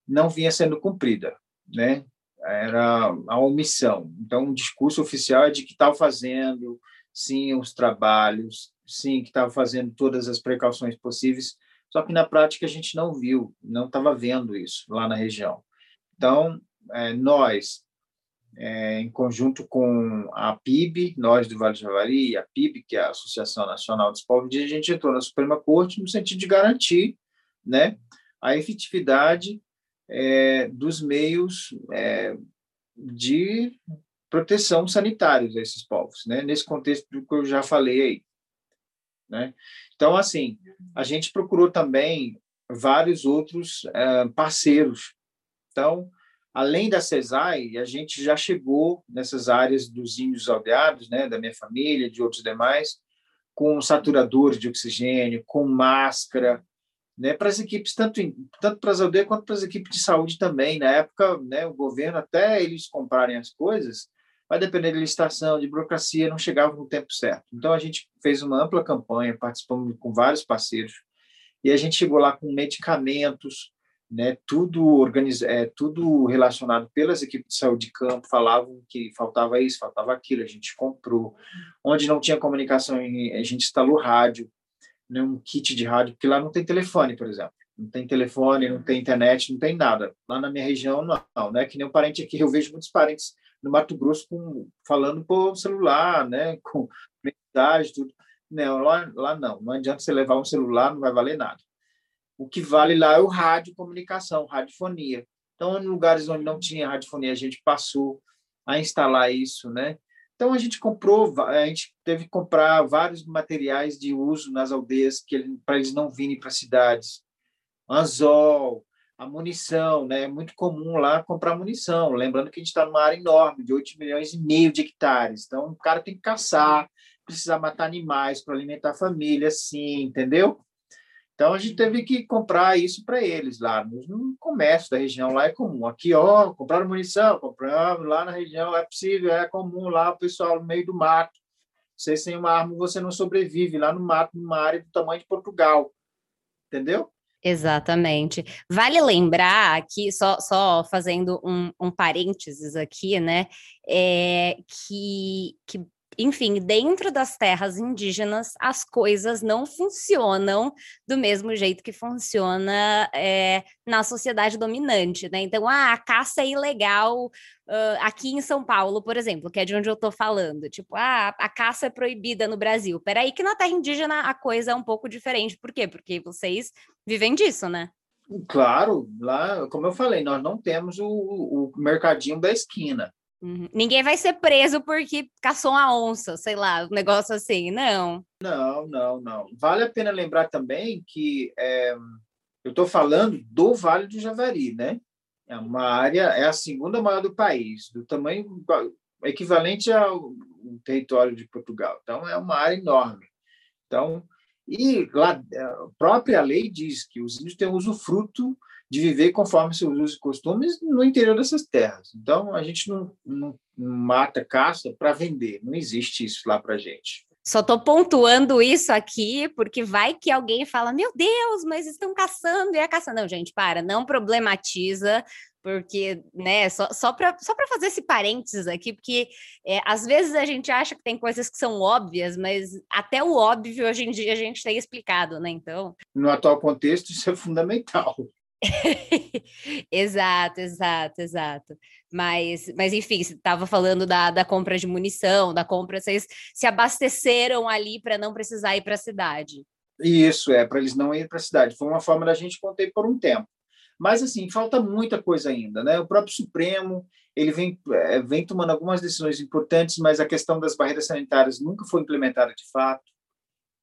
Speaker 2: não vinha sendo cumprida, né? Era a omissão. Então, o discurso oficial é de que estava fazendo, sim, os trabalhos, sim, que estava fazendo todas as precauções possíveis, só que na prática a gente não viu, não estava vendo isso lá na região. Então, é, nós, é, em conjunto com a PIB, nós do Vale do Javari a PIB, que é a Associação Nacional dos Povos Indígenas, a gente entrou na Suprema Corte no sentido de garantir né, a efetividade é, dos meios é, de proteção sanitária desses povos, né? nesse contexto do que eu já falei aí. Né? Então, assim, a gente procurou também vários outros é, parceiros. Então, além da CESAI, a gente já chegou nessas áreas dos índios aldeados, né, da minha família, de outros demais, com saturadores de oxigênio, com máscara, né, para as equipes, tanto, tanto para as aldeias quanto para as equipes de saúde também. Na época, né, o governo, até eles comprarem as coisas, vai depender de licitação, de burocracia, não chegava no tempo certo. Então, a gente fez uma ampla campanha, participamos com vários parceiros, e a gente chegou lá com medicamentos, né, tudo organiz... é, tudo relacionado pelas equipes de saúde de campo, falavam que faltava isso, faltava aquilo, a gente comprou. Onde não tinha comunicação, a gente instalou rádio, né, um kit de rádio, porque lá não tem telefone, por exemplo. Não tem telefone, não tem internet, não tem nada. Lá na minha região, não, não né? Que nem um parente aqui, eu vejo muitos parentes no Mato Grosso com, falando por celular, né? Com mensagem, tudo. Não, lá, lá não. Não adianta você levar um celular, não vai valer nada. O que vale lá é o rádio comunicação, radiofonia. Então, em lugares onde não tinha radiofonia, a gente passou a instalar isso, né? Então, a gente comprou, a gente teve que comprar vários materiais de uso nas aldeias que para eles não virem para cidades. Anzol, a munição, né? É muito comum lá comprar munição. Lembrando que a gente está numa área enorme, de 8 milhões e meio de hectares. Então, o cara tem que caçar, precisar matar animais para alimentar a família, sim, entendeu? Então a gente teve que comprar isso para eles lá no comércio da região lá é comum. Aqui ó, compraram munição, compramos lá na região é possível, é comum lá o pessoal no meio do mato. Você sem uma arma você não sobrevive lá no mato, numa área do tamanho de Portugal, entendeu?
Speaker 1: Exatamente. Vale lembrar aqui, só, só fazendo um, um parênteses aqui, né, é, que, que enfim, dentro das terras indígenas, as coisas não funcionam do mesmo jeito que funciona é, na sociedade dominante, né? Então, ah, a caça é ilegal uh, aqui em São Paulo, por exemplo, que é de onde eu tô falando. Tipo, ah, a caça é proibida no Brasil. Peraí, que na terra indígena a coisa é um pouco diferente. Por quê? Porque vocês vivem disso, né?
Speaker 2: Claro, lá, como eu falei, nós não temos o, o mercadinho da esquina.
Speaker 1: Uhum. Ninguém vai ser preso porque caçou uma onça, sei lá, um negócio assim, não.
Speaker 2: Não, não, não. Vale a pena lembrar também que é, eu estou falando do Vale do Javari, né? É uma área, é a segunda maior do país, do tamanho equivalente ao território de Portugal. Então, é uma área enorme. Então, e lá, a própria lei diz que os índios têm usufruto de viver conforme seus usos e costumes no interior dessas terras. Então, a gente não, não, não mata caça para vender, não existe isso lá para gente.
Speaker 1: Só estou pontuando isso aqui porque vai que alguém fala: Meu Deus, mas estão caçando e é caçando. Não, gente, para, não problematiza, porque, né, só, só para só fazer esse parênteses aqui, porque é, às vezes a gente acha que tem coisas que são óbvias, mas até o óbvio hoje em dia a gente tem explicado, né? Então.
Speaker 2: No atual contexto, isso é fundamental. *laughs*
Speaker 1: exato, exato, exato. Mas, mas enfim, você estava falando da, da compra de munição, da compra, vocês se abasteceram ali para não precisar ir para a cidade.
Speaker 2: Isso, é, para eles não irem para a cidade. Foi uma forma da gente conter por um tempo. Mas, assim, falta muita coisa ainda, né? O próprio Supremo, ele vem, é, vem tomando algumas decisões importantes, mas a questão das barreiras sanitárias nunca foi implementada de fato,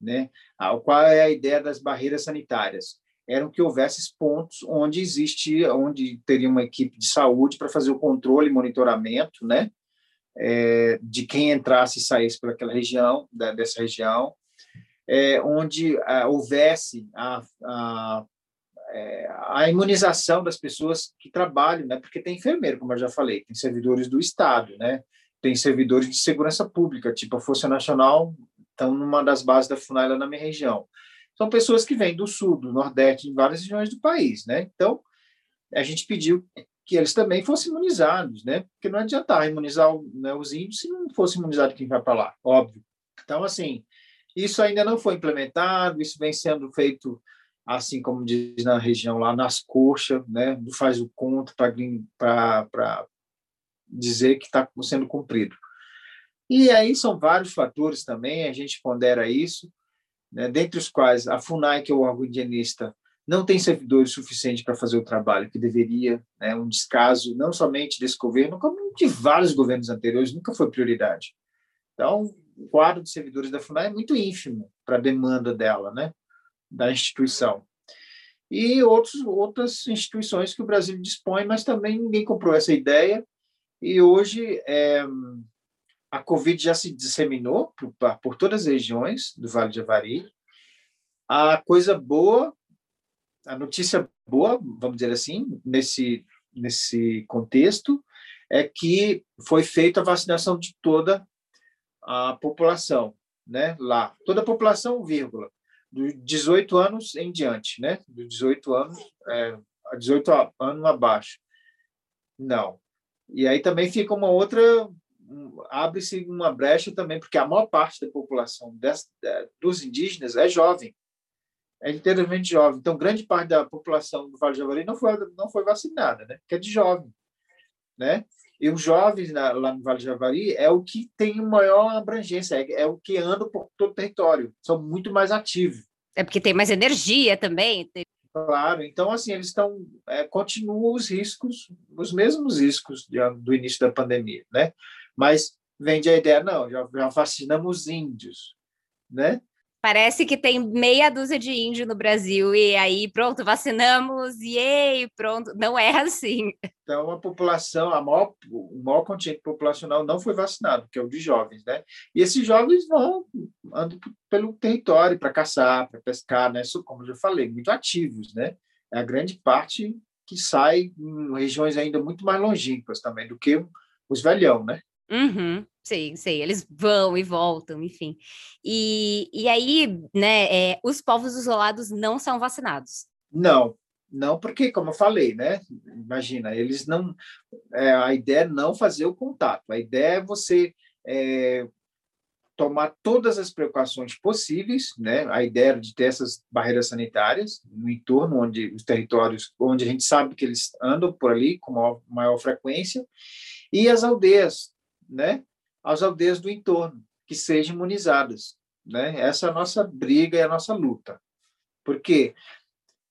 Speaker 2: né? Ah, qual é a ideia das barreiras sanitárias? eram que houvesse pontos onde existe, onde teria uma equipe de saúde para fazer o controle e monitoramento, né, é, de quem entrasse e saísse por aquela região, da, dessa região, é, onde é, houvesse a, a, é, a imunização das pessoas que trabalham, né? Porque tem enfermeiro, como eu já falei, tem servidores do Estado, né? Tem servidores de segurança pública, tipo a Força Nacional, estão numa das bases da FUNAI lá na minha região. São pessoas que vêm do Sul, do Nordeste, de várias regiões do país, né? Então, a gente pediu que eles também fossem imunizados, né? Porque não adianta imunizar né, os índios se não fosse imunizado quem vai para lá, óbvio. Então, assim, isso ainda não foi implementado, isso vem sendo feito, assim como diz na região lá, nas coxas, né? Faz o conto para dizer que está sendo cumprido. E aí são vários fatores também, a gente pondera isso, né? dentre os quais a FUNAI, que é o órgão indianista, não tem servidores suficientes para fazer o trabalho que deveria, né? um descaso não somente desse governo, como de vários governos anteriores, nunca foi prioridade. Então, o quadro de servidores da FUNAI é muito ínfimo para a demanda dela, né? Da instituição. E outros, outras instituições que o Brasil dispõe, mas também ninguém comprou essa ideia, e hoje é, a Covid já se disseminou por, por todas as regiões do Vale de Avari. A coisa boa, a notícia boa, vamos dizer assim, nesse, nesse contexto, é que foi feita a vacinação de toda a população, né? Lá, toda a população, vírgula, dos 18 anos em diante, né? Dos 18 anos, é, 18 anos abaixo. Não. E aí também fica uma outra abre-se uma brecha também, porque a maior parte da população dessa, dos indígenas é jovem, é inteiramente jovem. Então, grande parte da população do Vale do Javari não foi, não foi vacinada, né? que é de jovem. Né? E os jovens lá no Vale do Javari é o que tem maior abrangência, é, é o que anda por todo o território, são muito mais ativos.
Speaker 1: É porque tem mais energia também.
Speaker 2: Claro, então assim eles estão é, continuam os riscos, os mesmos riscos de, do início da pandemia, né? Mas vende a ideia, não, já, já vacinamos índios, né?
Speaker 1: Parece que tem meia dúzia de índio no Brasil e aí pronto, vacinamos e pronto. Não é assim.
Speaker 2: Então a população, a maior, o maior contingente populacional não foi vacinado, que é o de jovens, né? E esses jovens vão andam pelo território para caçar, para pescar, né? Como eu já falei, muito ativos, né? É a grande parte que sai em regiões ainda muito mais longínquas também do que os velhão, né?
Speaker 1: Uhum, sei, sei. Eles vão e voltam, enfim. E, e aí, né, é, os povos isolados não são vacinados.
Speaker 2: Não, não, porque, como eu falei, né? Imagina, eles não. É, a ideia é não fazer o contato, a ideia é você é, tomar todas as precauções possíveis, né? A ideia de ter essas barreiras sanitárias no entorno, onde os territórios, onde a gente sabe que eles andam por ali com maior, maior frequência, e as aldeias, né, aldeias do entorno, que sejam imunizadas. Né? Essa é a nossa briga e a nossa luta. Porque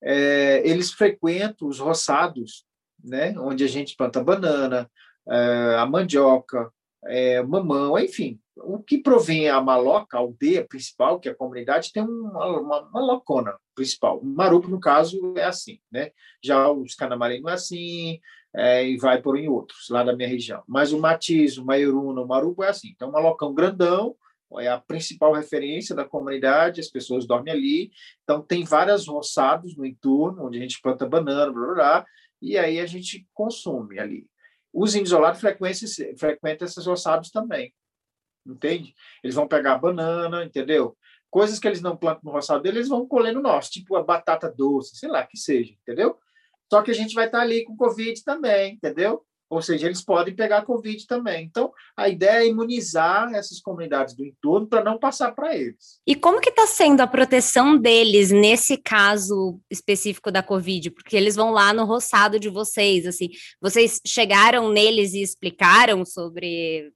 Speaker 2: é, eles frequentam os roçados, né, onde a gente planta banana, é, a mandioca, é, mamão, enfim, o que provém a maloca, a aldeia principal, que é a comunidade, tem uma, uma, uma locona principal. O marupo, no caso, é assim, né? Já os canamarim não é assim, é, e vai por em outros, lá da minha região. Mas o Matiz, o Maioruna, o Marubo é assim. Então, um malocão grandão, é a principal referência da comunidade, as pessoas dormem ali. Então, tem vários roçados no entorno, onde a gente planta banana, blá, blá, blá, e aí a gente consome ali. Os isolados frequentam esses roçados também, entende? Eles vão pegar banana, entendeu? Coisas que eles não plantam no roçado deles, eles vão colher no nosso, tipo a batata doce, sei lá, que seja, entendeu? Só que a gente vai estar ali com Covid também, entendeu? Ou seja, eles podem pegar Covid também. Então, a ideia é imunizar essas comunidades do entorno para não passar para eles.
Speaker 1: E como que está sendo a proteção deles nesse caso específico da Covid? Porque eles vão lá no roçado de vocês, assim, vocês chegaram neles e explicaram sobre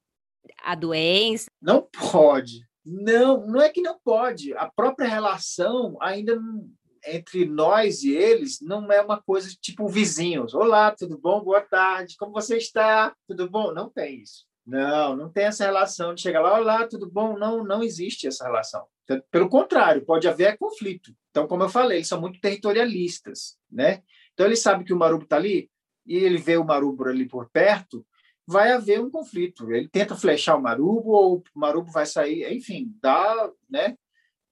Speaker 1: a doença?
Speaker 2: Não pode. Não, não é que não pode. A própria relação ainda não entre nós e eles não é uma coisa tipo vizinhos. Olá, tudo bom? Boa tarde. Como você está? Tudo bom? Não tem isso. Não, não tem essa relação de chegar lá, olá, tudo bom? Não, não existe essa relação. Pelo contrário, pode haver conflito. Então, como eu falei, eles são muito territorialistas, né? Então, ele sabe que o Marubo está ali e ele vê o Marubo ali por perto, vai haver um conflito. Ele tenta flechar o Marubo ou o Marubo vai sair, enfim, dá, né?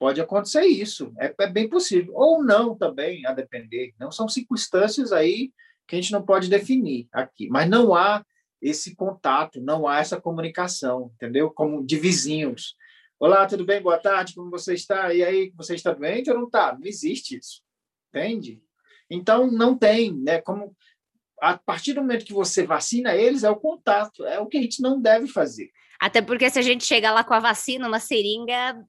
Speaker 2: Pode acontecer isso, é, é, bem possível. Ou não também, a depender. Não são circunstâncias aí que a gente não pode definir aqui. Mas não há esse contato, não há essa comunicação, entendeu? Como de vizinhos. Olá, tudo bem? Boa tarde, como você está? E aí, você está doente ou não está? Não existe isso, entende? Então, não tem, né? Como a partir do momento que você vacina eles, é o contato, é o que a gente não deve fazer.
Speaker 1: Até porque se a gente chegar lá com a vacina, uma seringa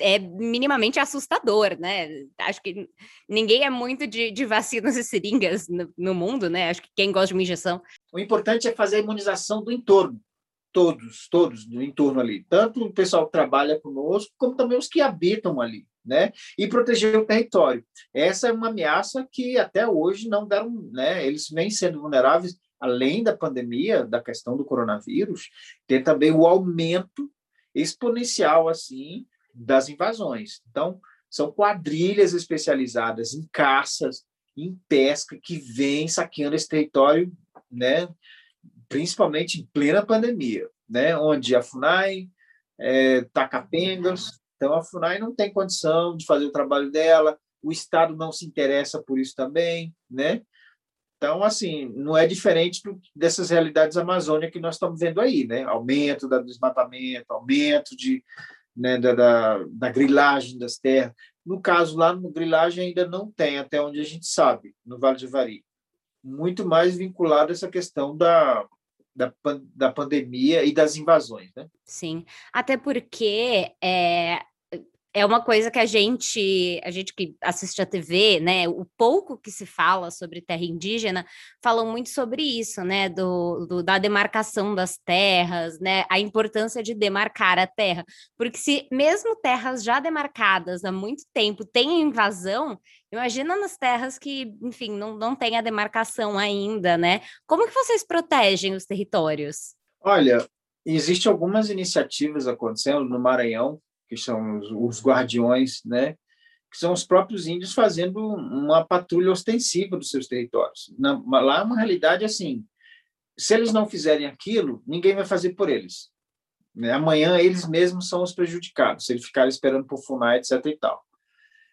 Speaker 1: é minimamente assustador, né? Acho que ninguém é muito de, de vacinas e seringas no, no, mundo, né? Acho que quem gosta de uma injeção.
Speaker 2: O importante é fazer a imunização do entorno. Todos, todos do entorno ali. Tanto o pessoal que trabalha conosco, como também os que habitam ali. Né? E proteger o território. Essa é uma ameaça que até hoje não deram, né? Eles vêm sendo vulneráveis além da pandemia, da questão do coronavírus, tem também o aumento exponencial assim das invasões. Então, são quadrilhas especializadas em caças, em pesca que vêm saqueando esse território, né, principalmente em plena pandemia, né, onde a FUNAI é, capengas, então a FUNAI não tem condição de fazer o trabalho dela, o Estado não se interessa por isso também, né? Então, assim, não é diferente do, dessas realidades amazônicas que nós estamos vendo aí, né? Aumento do desmatamento, aumento de, né, da, da, da, grilagem das terras. No caso, lá no grilagem ainda não tem, até onde a gente sabe, no Vale de Vari. Muito mais vinculado a essa questão da, da, da pandemia e das invasões, né?
Speaker 1: Sim, até porque é, é uma coisa que a gente, a gente que assiste a TV, né, o pouco que se fala sobre terra indígena, falam muito sobre isso, né, do, do, da demarcação das terras, né, a importância de demarcar a terra, porque se mesmo terras já demarcadas há muito tempo têm invasão, imagina nas terras que, enfim, não, não tem a demarcação ainda, né, como que vocês protegem os territórios?
Speaker 2: Olha, existem algumas iniciativas acontecendo no Maranhão, que são os, os guardiões, né? que são os próprios índios fazendo uma patrulha ostensiva dos seus territórios. Na, lá é uma realidade assim, se eles não fizerem aquilo, ninguém vai fazer por eles. Né? Amanhã eles mesmos são os prejudicados, se eles ficarem esperando por FUNAI, etc. e tal.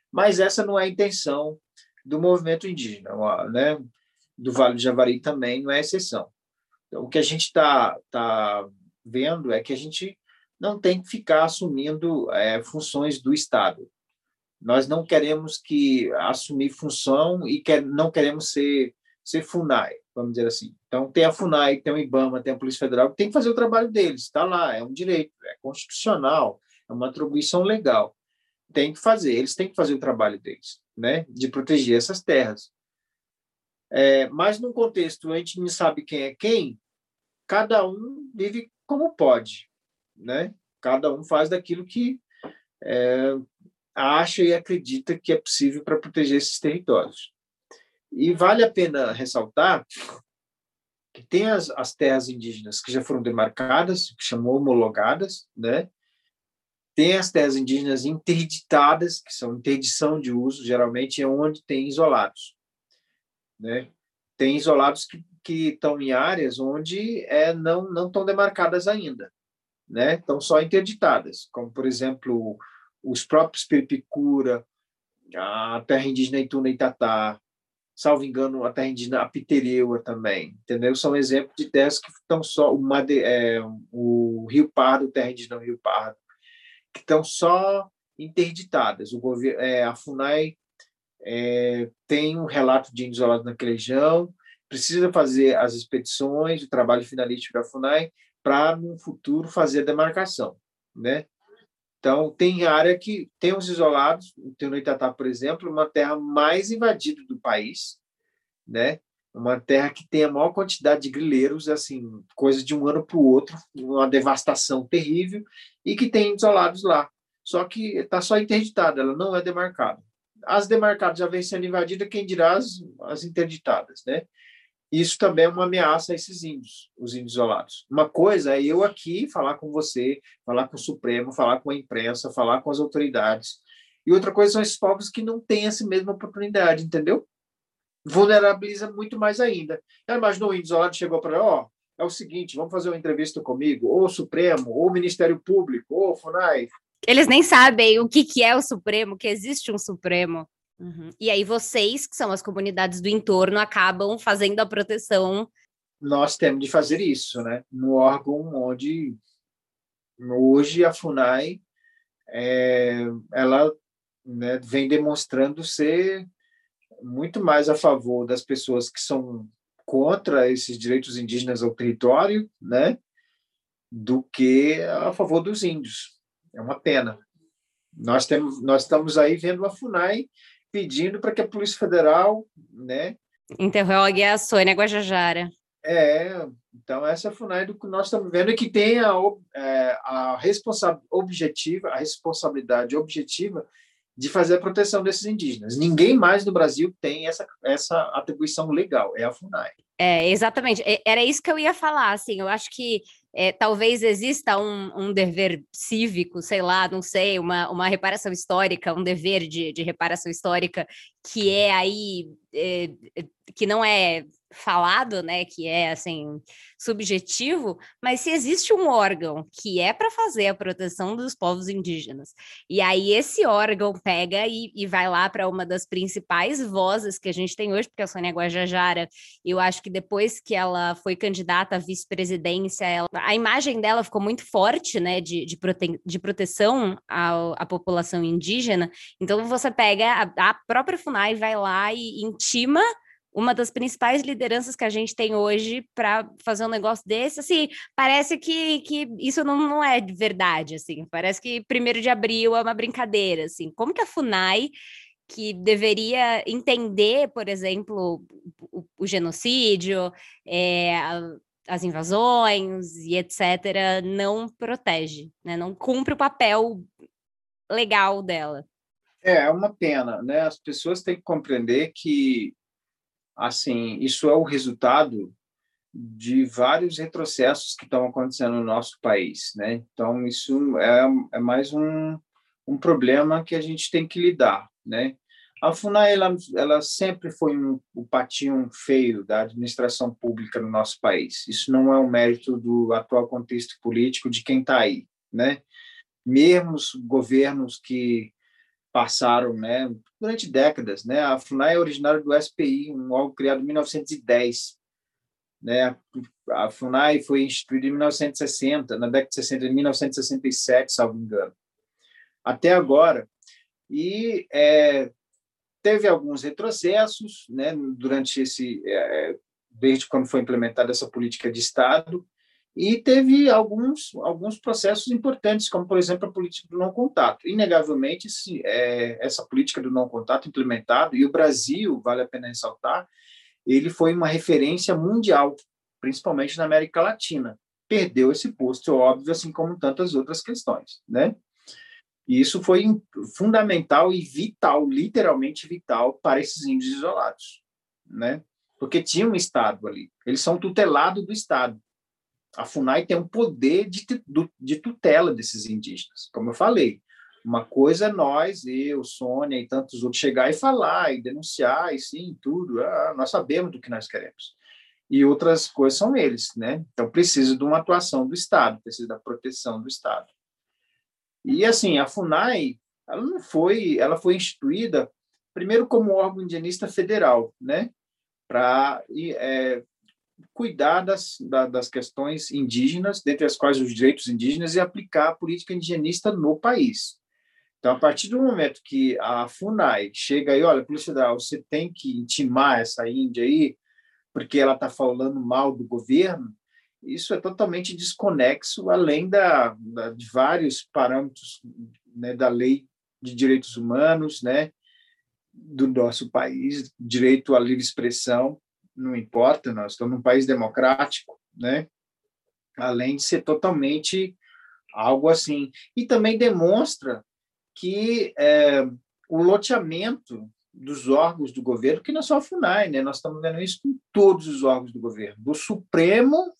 Speaker 2: Mas essa não é a intenção do movimento indígena, né? do Vale do Javari também não é exceção. Então, o que a gente está tá vendo é que a gente não tem que ficar assumindo é, funções do Estado. Nós não queremos que assumir função e quer, não queremos ser, ser FUNAI, vamos dizer assim. Então, tem a FUNAI, tem o IBAMA, tem a Polícia Federal, que tem que fazer o trabalho deles, está lá, é um direito, é constitucional, é uma atribuição legal. Tem que fazer, eles têm que fazer o trabalho deles, né, de proteger essas terras. É, mas, num contexto, a gente não sabe quem é quem, cada um vive como pode né? Cada um faz daquilo que é, acha e acredita que é possível para proteger esses territórios. E vale a pena ressaltar que tem as, as terras indígenas que já foram demarcadas, que chamou homologadas, né? Tem as terras indígenas interditadas, que são interdição de uso, geralmente é onde tem isolados, né? Tem isolados que, que estão em áreas onde é, não não estão demarcadas ainda né? Estão só interditadas, como por exemplo os próprios Peripicura, a terra indígena Ituna Itatá, salvo engano, a terra indígena Apitereua também, entendeu? São exemplos de terras que estão só o, Made, é, o Rio Pardo, terra indígena Rio Pardo, que estão só interditadas. O governo, é, a Funai é, tem um relato de índios isolados naquela região, precisa fazer as expedições, o trabalho finalístico da Funai, para no futuro fazer demarcação, né? Então, tem área que tem os isolados, tem no Itatá, por exemplo, uma terra mais invadida do país, né? Uma terra que tem a maior quantidade de grileiros, assim, coisa de um ano para o outro, uma devastação terrível, e que tem isolados lá. Só que está só interditada, ela não é demarcada. As demarcadas já vêm sendo invadidas, quem dirá as, as interditadas, né? Isso também é uma ameaça a esses índios, os índios isolados. Uma coisa é eu aqui falar com você, falar com o Supremo, falar com a imprensa, falar com as autoridades. E outra coisa são esses povos que não têm essa mesma oportunidade, entendeu? Vulnerabiliza muito mais ainda. Já imaginou o índio isolado chegou para ó, oh, é o seguinte, vamos fazer uma entrevista comigo, ou o Supremo, ou o Ministério Público, ou o FUNAI,
Speaker 1: Eles nem sabem o que, que é o Supremo, que existe um Supremo. Uhum. E aí vocês, que são as comunidades do entorno, acabam fazendo a proteção.
Speaker 2: Nós temos de fazer isso, né? No órgão onde hoje a Funai é, ela né, vem demonstrando ser muito mais a favor das pessoas que são contra esses direitos indígenas ao território, né, do que a favor dos índios. É uma pena. Nós temos, nós estamos aí vendo a Funai pedindo para que a Polícia Federal, né,
Speaker 1: interrogue a Sônia Guajajara.
Speaker 2: É, então essa FUNAI do que nós estamos vendo é que tem a, é, a responsa objetiva, a responsabilidade objetiva de fazer a proteção desses indígenas. Ninguém mais no Brasil tem essa, essa atribuição legal, é a FUNAI.
Speaker 1: É, exatamente. Era isso que eu ia falar, assim, eu acho que é, talvez exista um, um, dever cívico, sei lá, não sei, uma, uma reparação histórica, um dever de, de reparação histórica que é aí, é, que não é falado, né, que é assim subjetivo, mas se existe um órgão que é para fazer a proteção dos povos indígenas, e aí esse órgão pega e, e vai lá para uma das principais vozes que a gente tem hoje, porque a Sônia Guajajara, eu acho que depois que ela foi candidata à vice-presidência, a imagem dela ficou muito forte, né, de, de, prote, de proteção à, à população indígena, então você pega a, a própria FUNAI vai lá e intima uma das principais lideranças que a gente tem hoje para fazer um negócio desse, assim, parece que, que isso não, não é de verdade, assim, parece que primeiro de abril é uma brincadeira, assim, como que a FUNAI que deveria entender, por exemplo, o, o genocídio, é, as invasões e etc., não protege, né? não cumpre o papel legal dela.
Speaker 2: É, é uma pena, né? As pessoas têm que compreender que assim, isso é o resultado de vários retrocessos que estão acontecendo no nosso país, né? Então isso é, é mais um, um problema que a gente tem que lidar, né? A FUNAI ela, ela sempre foi um, o patinho feio da administração pública no nosso país. Isso não é um mérito do atual contexto político de quem está aí, né? Mesmo os governos que passaram, né, durante décadas, né? A FUNAI é originária do SPI, um órgão criado em 1910, né? A FUNAI foi instituída em 1960, na década de 60, em 1967, salvo engano. Até agora. E é, teve alguns retrocessos, né, durante esse é, desde quando foi implementada essa política de Estado, e teve alguns, alguns processos importantes, como, por exemplo, a política do não contato. Inegavelmente, se, é, essa política do não contato implementada, e o Brasil, vale a pena ressaltar, ele foi uma referência mundial, principalmente na América Latina. Perdeu esse posto, óbvio, assim como tantas outras questões, né? E isso foi fundamental e vital, literalmente vital, para esses índios isolados, né? Porque tinha um Estado ali. Eles são tutelados do Estado a FUNAI tem um poder de, de tutela desses indígenas, como eu falei. Uma coisa é nós, eu, Sônia e tantos outros, chegar e falar, e denunciar, e sim, tudo, ah, nós sabemos do que nós queremos. E outras coisas são eles, né? Então, precisa de uma atuação do Estado, precisa da proteção do Estado. E, assim, a FUNAI, ela não foi, ela foi instituída, primeiro, como órgão indianista federal, né? Para é, cuidar das, das questões indígenas, dentre as quais os direitos indígenas, e aplicar a política indigenista no país. Então, a partir do momento que a FUNAI chega aí, olha, Polícia Federal, você tem que intimar essa Índia aí, porque ela está falando mal do governo, isso é totalmente desconexo, além da, da de vários parâmetros né, da lei de direitos humanos, né, do nosso país, direito à livre expressão, não importa, nós estamos num país democrático, né? Além de ser totalmente algo assim. E também demonstra que é, o loteamento dos órgãos do governo, que não é só a FUNAI, né? Nós estamos vendo isso com todos os órgãos do governo, do Supremo,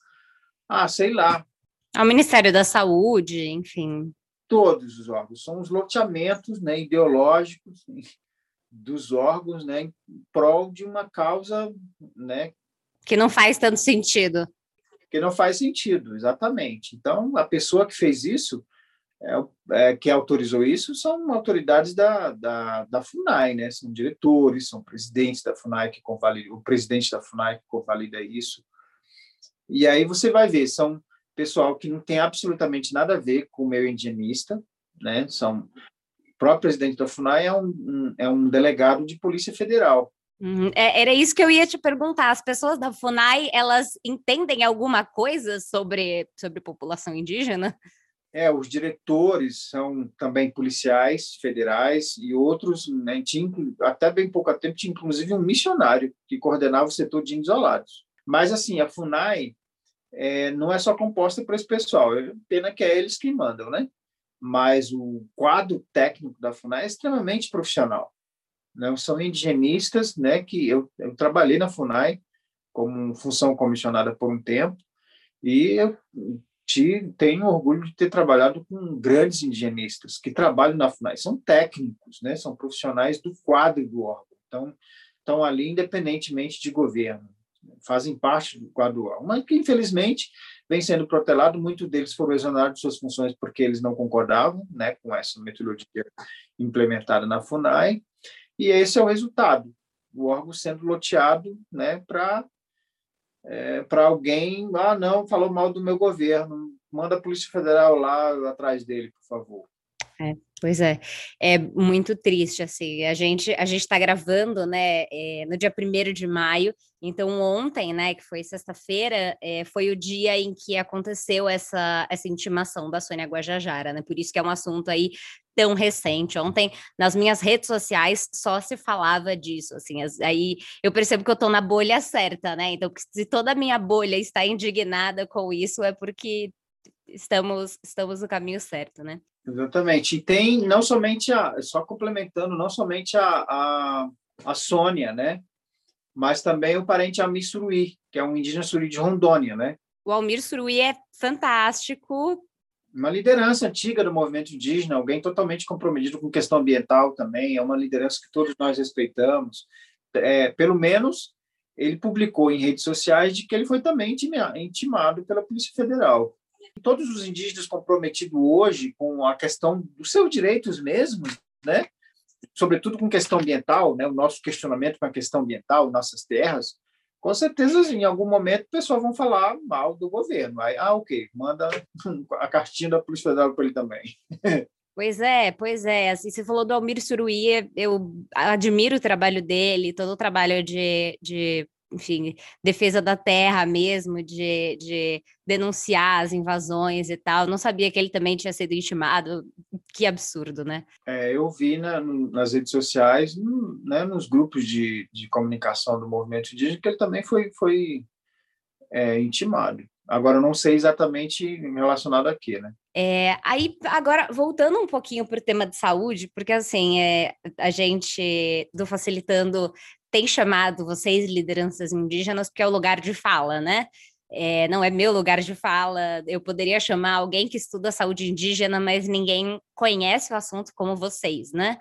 Speaker 2: ah, sei lá.
Speaker 1: Ao Ministério da Saúde, enfim.
Speaker 2: Todos os órgãos. São os loteamentos né, ideológicos dos órgãos né, em prol de uma causa né,
Speaker 1: que não faz tanto sentido.
Speaker 2: Que não faz sentido, exatamente. Então, a pessoa que fez isso, é, é, que autorizou isso são autoridades da, da, da FUNAI, né? São diretores, são presidentes da FUNAI que convalida, o presidente da FUNAI que convalida isso. E aí você vai ver, são pessoal que não tem absolutamente nada a ver com o meio indigenista, né? São próprio presidente da FUNAI é um, é um delegado de Polícia Federal.
Speaker 1: Uhum. É, era isso que eu ia te perguntar. As pessoas da FUNAI, elas entendem alguma coisa sobre, sobre população indígena?
Speaker 2: É, os diretores são também policiais federais e outros, né, tinha, até bem pouco tempo, tinha inclusive um missionário que coordenava o setor de isolados. Mas, assim, a FUNAI é, não é só composta por esse pessoal, é pena que é eles que mandam, né? Mas o quadro técnico da FUNAI é extremamente profissional. Né? São indigenistas, né, que eu, eu trabalhei na FUNAI como função comissionada por um tempo, e eu te, tenho orgulho de ter trabalhado com grandes indigenistas que trabalham na FUNAI. São técnicos, né? são profissionais do quadro do órgão. Então, estão ali independentemente de governo, fazem parte do quadro órgão. Mas que, infelizmente, vem sendo protelado. Muitos deles foram exonerados de suas funções porque eles não concordavam né, com essa metodologia implementada na FUNAI. E esse é o resultado. O órgão sendo loteado né, para é, para alguém, ah, não, falou mal do meu governo, manda a Polícia Federal lá atrás dele, por favor.
Speaker 1: É, pois é, é muito triste, assim, a gente a gente está gravando, né, é, no dia 1 de maio, então ontem, né, que foi sexta-feira, é, foi o dia em que aconteceu essa, essa intimação da Sônia Guajajara, né, por isso que é um assunto aí tão recente. Ontem, nas minhas redes sociais, só se falava disso, assim, aí eu percebo que eu estou na bolha certa, né, então se toda a minha bolha está indignada com isso, é porque estamos, estamos no caminho certo, né?
Speaker 2: Exatamente. E tem não somente a, só complementando, não somente a, a, a Sônia, né? Mas também o parente Almir Suruí, que é um indígena Suruí de Rondônia, né?
Speaker 1: O Almir Suruí é fantástico.
Speaker 2: Uma liderança antiga do movimento indígena, alguém totalmente comprometido com questão ambiental também, é uma liderança que todos nós respeitamos. É, pelo menos ele publicou em redes sociais de que ele foi também intimado pela Polícia Federal todos os indígenas comprometidos hoje com a questão dos seus direitos mesmos, né? sobretudo com questão ambiental, né? o nosso questionamento com a questão ambiental, nossas terras, com certeza, em algum momento, o pessoal vão falar mal do governo. Aí, ah, ok, manda a cartinha da Polícia Federal para ele também. *laughs*
Speaker 1: Pois é, pois é. Assim, você falou do Almir Suruí, eu admiro o trabalho dele, todo o trabalho de, de enfim, defesa da terra mesmo, de, de denunciar as invasões e tal. Não sabia que ele também tinha sido intimado. Que absurdo, né?
Speaker 2: É, eu vi na, nas redes sociais, né, nos grupos de, de comunicação do movimento indígena, que ele também foi, foi é, intimado. Agora, não sei exatamente relacionado a quê, né?
Speaker 1: É, aí, agora, voltando um pouquinho para o tema de saúde, porque, assim, é, a gente, do Facilitando, tem chamado vocês, lideranças indígenas, porque é o lugar de fala, né? É, não é meu lugar de fala. Eu poderia chamar alguém que estuda saúde indígena, mas ninguém conhece o assunto como vocês, né?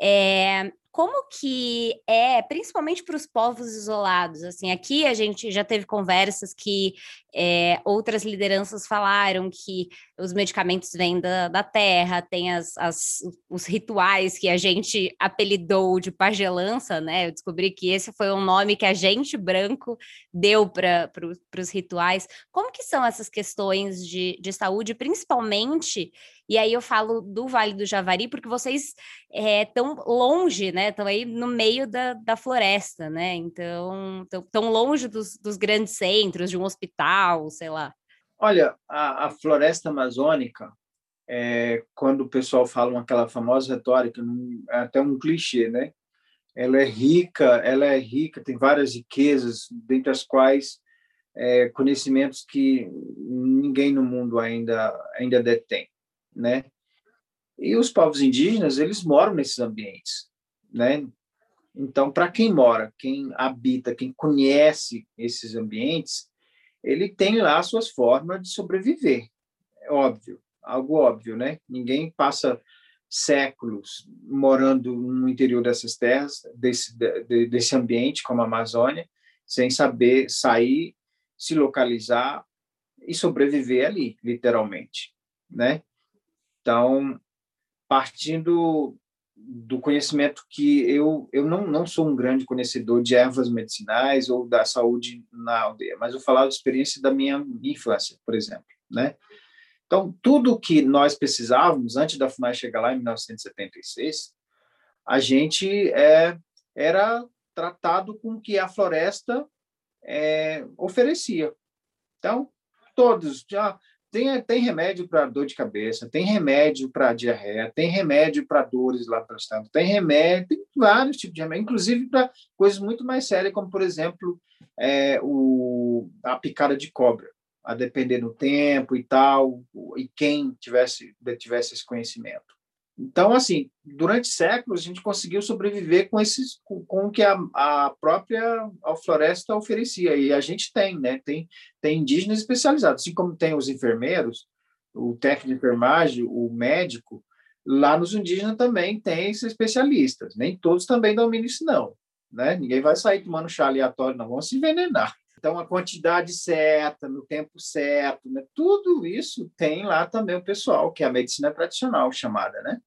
Speaker 1: É, como que é, principalmente para os povos isolados? Assim, aqui a gente já teve conversas que é, outras lideranças falaram que os medicamentos vêm da, da terra, tem as, as, os rituais que a gente apelidou de pagelança, né? Eu descobri que esse foi um nome que a gente branco deu para pro, os rituais. Como que são essas questões de, de saúde, principalmente e aí eu falo do Vale do Javari, porque vocês estão é, longe, né? Estão aí no meio da, da floresta, né? Então, tão longe dos, dos grandes centros, de um hospital, sei lá.
Speaker 2: Olha, a, a floresta amazônica, é, quando o pessoal fala aquela famosa retórica, é até um clichê, né? Ela é rica, ela é rica, tem várias riquezas, dentre as quais é, conhecimentos que ninguém no mundo ainda ainda detém né? E os povos indígenas, eles moram nesses ambientes, né? Então, para quem mora, quem habita, quem conhece esses ambientes, ele tem lá suas formas de sobreviver. É óbvio, algo óbvio, né? Ninguém passa séculos morando no interior dessas terras, desse, desse ambiente como a Amazônia, sem saber sair, se localizar e sobreviver ali, literalmente, né? Então, partindo do conhecimento que eu eu não, não sou um grande conhecedor de ervas medicinais ou da saúde na aldeia, mas eu falar da experiência da minha infância, por exemplo, né? Então, tudo que nós precisávamos antes da FUNAI chegar lá em 1976, a gente é, era tratado com o que a floresta é, oferecia. Então, todos já tem, tem remédio para dor de cabeça, tem remédio para diarreia, tem remédio para dores lá para tanto, tem remédio, tem vários tipos de remédio, inclusive para coisas muito mais sérias, como, por exemplo, é, o, a picada de cobra, a depender do tempo e tal, e quem tivesse, tivesse esse conhecimento. Então, assim, durante séculos a gente conseguiu sobreviver com esses, com, com o que a, a própria a floresta oferecia e a gente tem, né? Tem tem indígenas especializados, assim como tem os enfermeiros, o técnico de enfermagem, o médico. Lá nos indígenas também tem esses especialistas. Nem todos também dominam isso não, né? Ninguém vai sair tomando chá aleatório, não vão se envenenar. Então, a quantidade certa, no tempo certo, né? tudo isso tem lá também o pessoal, que é a medicina tradicional chamada, né?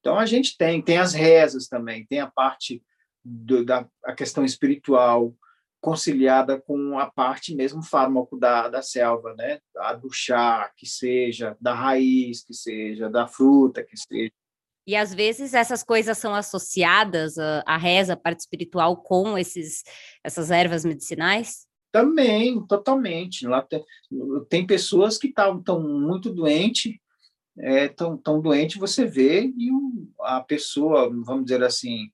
Speaker 2: Então a gente tem, tem as rezas também, tem a parte do, da a questão espiritual conciliada com a parte mesmo fármaco da, da selva, né? A do chá, que seja, da raiz, que seja, da fruta, que seja.
Speaker 1: E às vezes essas coisas são associadas, a, a reza, a parte espiritual, com esses, essas ervas medicinais?
Speaker 2: Também, totalmente. Lá tem, tem pessoas que estão muito doentes é, tão, tão doente, você vê e o, a pessoa, vamos dizer assim,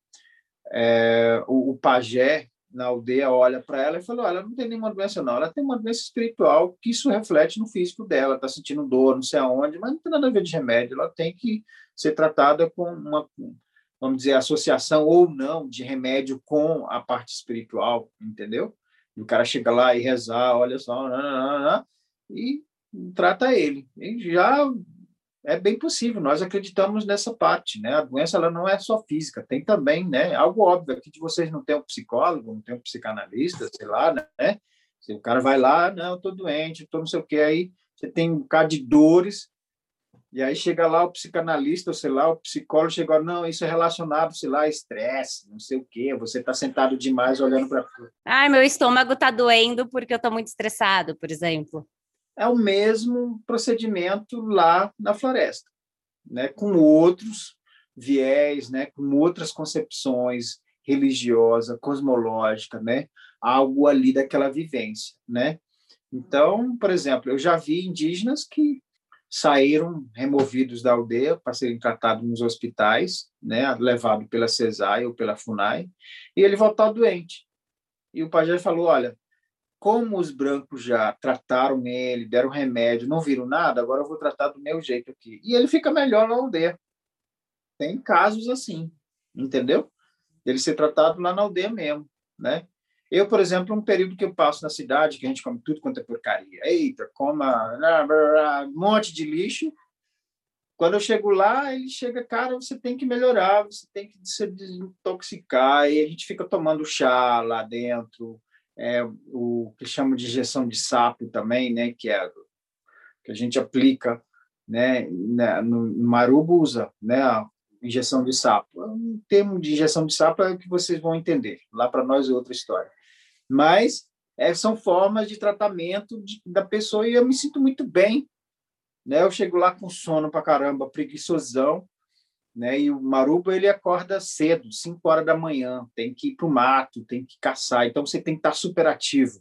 Speaker 2: é, o, o, pajé na aldeia olha para ela e fala: ela não tem nenhuma doença, não, ela tem uma doença espiritual que isso reflete no físico dela, está sentindo dor, não sei aonde, mas não tem nada a ver de remédio, ela tem que ser tratada com uma, vamos dizer, associação ou não de remédio com a parte espiritual, entendeu? E o cara chega lá e rezar, olha só, e trata ele. E já é bem possível, nós acreditamos nessa parte, né? A doença ela não é só física, tem também, né? Algo óbvio aqui de vocês não tem um psicólogo, não tem um psicanalista, sei lá, né? Se o cara vai lá, não, estou doente, estou não sei o que, aí você tem um bocado de dores, e aí chega lá o psicanalista, ou sei lá, o psicólogo chega, não, isso é relacionado, sei lá, a estresse, não sei o quê, você está sentado demais olhando para...
Speaker 1: Ai, meu estômago está doendo porque eu estou muito estressado, por exemplo
Speaker 2: é o mesmo procedimento lá na floresta, né? com outros viés, né? com outras concepções religiosa, cosmológica, né? algo ali daquela vivência. Né? Então, por exemplo, eu já vi indígenas que saíram removidos da aldeia para serem tratados nos hospitais, né, levado pela CESAI ou pela FUNAI, e ele voltou doente. E o pajé falou, olha, como os brancos já trataram ele, deram remédio, não viram nada, agora eu vou tratar do meu jeito aqui. E ele fica melhor na aldeia. Tem casos assim, entendeu? Ele ser tratado lá na aldeia mesmo, né? Eu, por exemplo, um período que eu passo na cidade, que a gente come tudo quanto é porcaria. Eita, coma um monte de lixo. Quando eu chego lá, ele chega, cara, você tem que melhorar, você tem que se desintoxicar. E a gente fica tomando chá lá dentro, é, o que chamam de injeção de sapo também, né, que é que a gente aplica, né, no, no marubo usa, né, a injeção de sapo. Um termo de injeção de sapo é que vocês vão entender. Lá para nós é outra história. Mas é, são formas de tratamento de, da pessoa e eu me sinto muito bem, né? Eu chego lá com sono para caramba, preguiçosão, né? E o maruba ele acorda cedo, 5 horas da manhã, tem que ir para o mato, tem que caçar, então você tem que estar super ativo.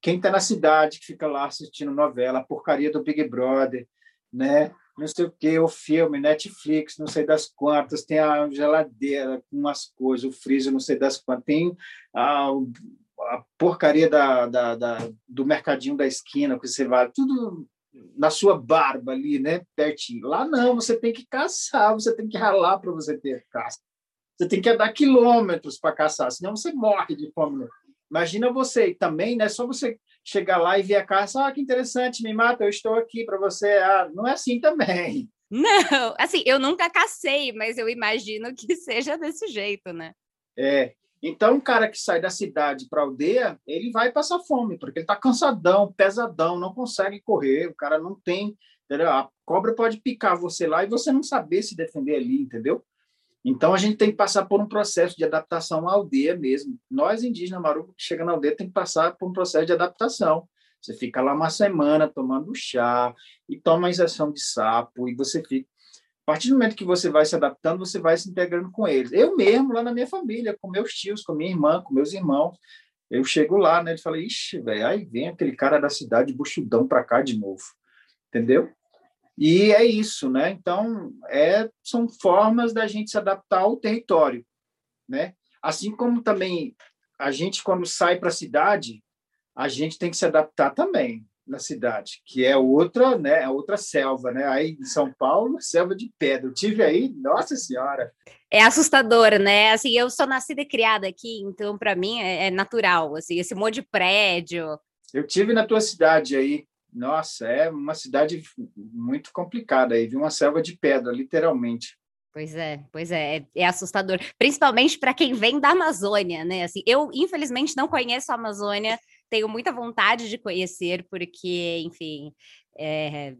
Speaker 2: Quem está na cidade, que fica lá assistindo novela, a porcaria do Big Brother, né? não sei o que, o filme, Netflix, não sei das quantas, tem a geladeira com umas coisas, o freezer, não sei das quantas, tem a, a porcaria da, da, da, do mercadinho da esquina que você vai, tudo na sua barba ali, né, pertinho. Lá não, você tem que caçar, você tem que ralar para você ter caça. Você tem que andar quilômetros para caçar, senão você morre de fome. Imagina você também, né? Só você chegar lá e ver a caça, ah, que interessante, me mata, eu estou aqui para você. Ah, não é assim também. *laughs*
Speaker 1: Não, assim, eu nunca cacei, mas eu imagino que seja desse jeito, né?
Speaker 2: É, Então, um cara que sai da cidade para a aldeia, ele vai passar fome, porque ele está cansadão, pesadão, não consegue correr, o cara não tem. Entendeu? A cobra pode picar você lá e você não saber se defender ali, entendeu? Então, a gente tem que passar por um processo de adaptação à aldeia mesmo. Nós, indígenas maruco, que chega na aldeia, tem que passar por um processo de adaptação. Você fica lá uma semana tomando chá e toma injeção de sapo e você fica a partir do momento que você vai se adaptando, você vai se integrando com eles. Eu mesmo, lá na minha família, com meus tios, com minha irmã, com meus irmãos, eu chego lá, né, e falo, ixi, velho, aí vem aquele cara da cidade buchudão para cá de novo, entendeu? E é isso, né? Então, é, são formas da gente se adaptar ao território, né? Assim como também a gente, quando sai para a cidade, a gente tem que se adaptar também, na cidade, que é outra, né, é outra selva, né? Aí em São Paulo, selva de pedra. Eu tive aí, nossa senhora.
Speaker 1: É assustador, né? Assim, eu sou nascida e criada aqui, então para mim é, é, natural, assim, esse monte de prédio.
Speaker 2: Eu tive na tua cidade aí. Nossa, é uma cidade muito complicada aí, viu uma selva de pedra, literalmente.
Speaker 1: Pois é, pois é, é, é assustador, principalmente para quem vem da Amazônia, né? Assim, eu infelizmente não conheço a Amazônia, tenho muita vontade de conhecer, porque, enfim, é,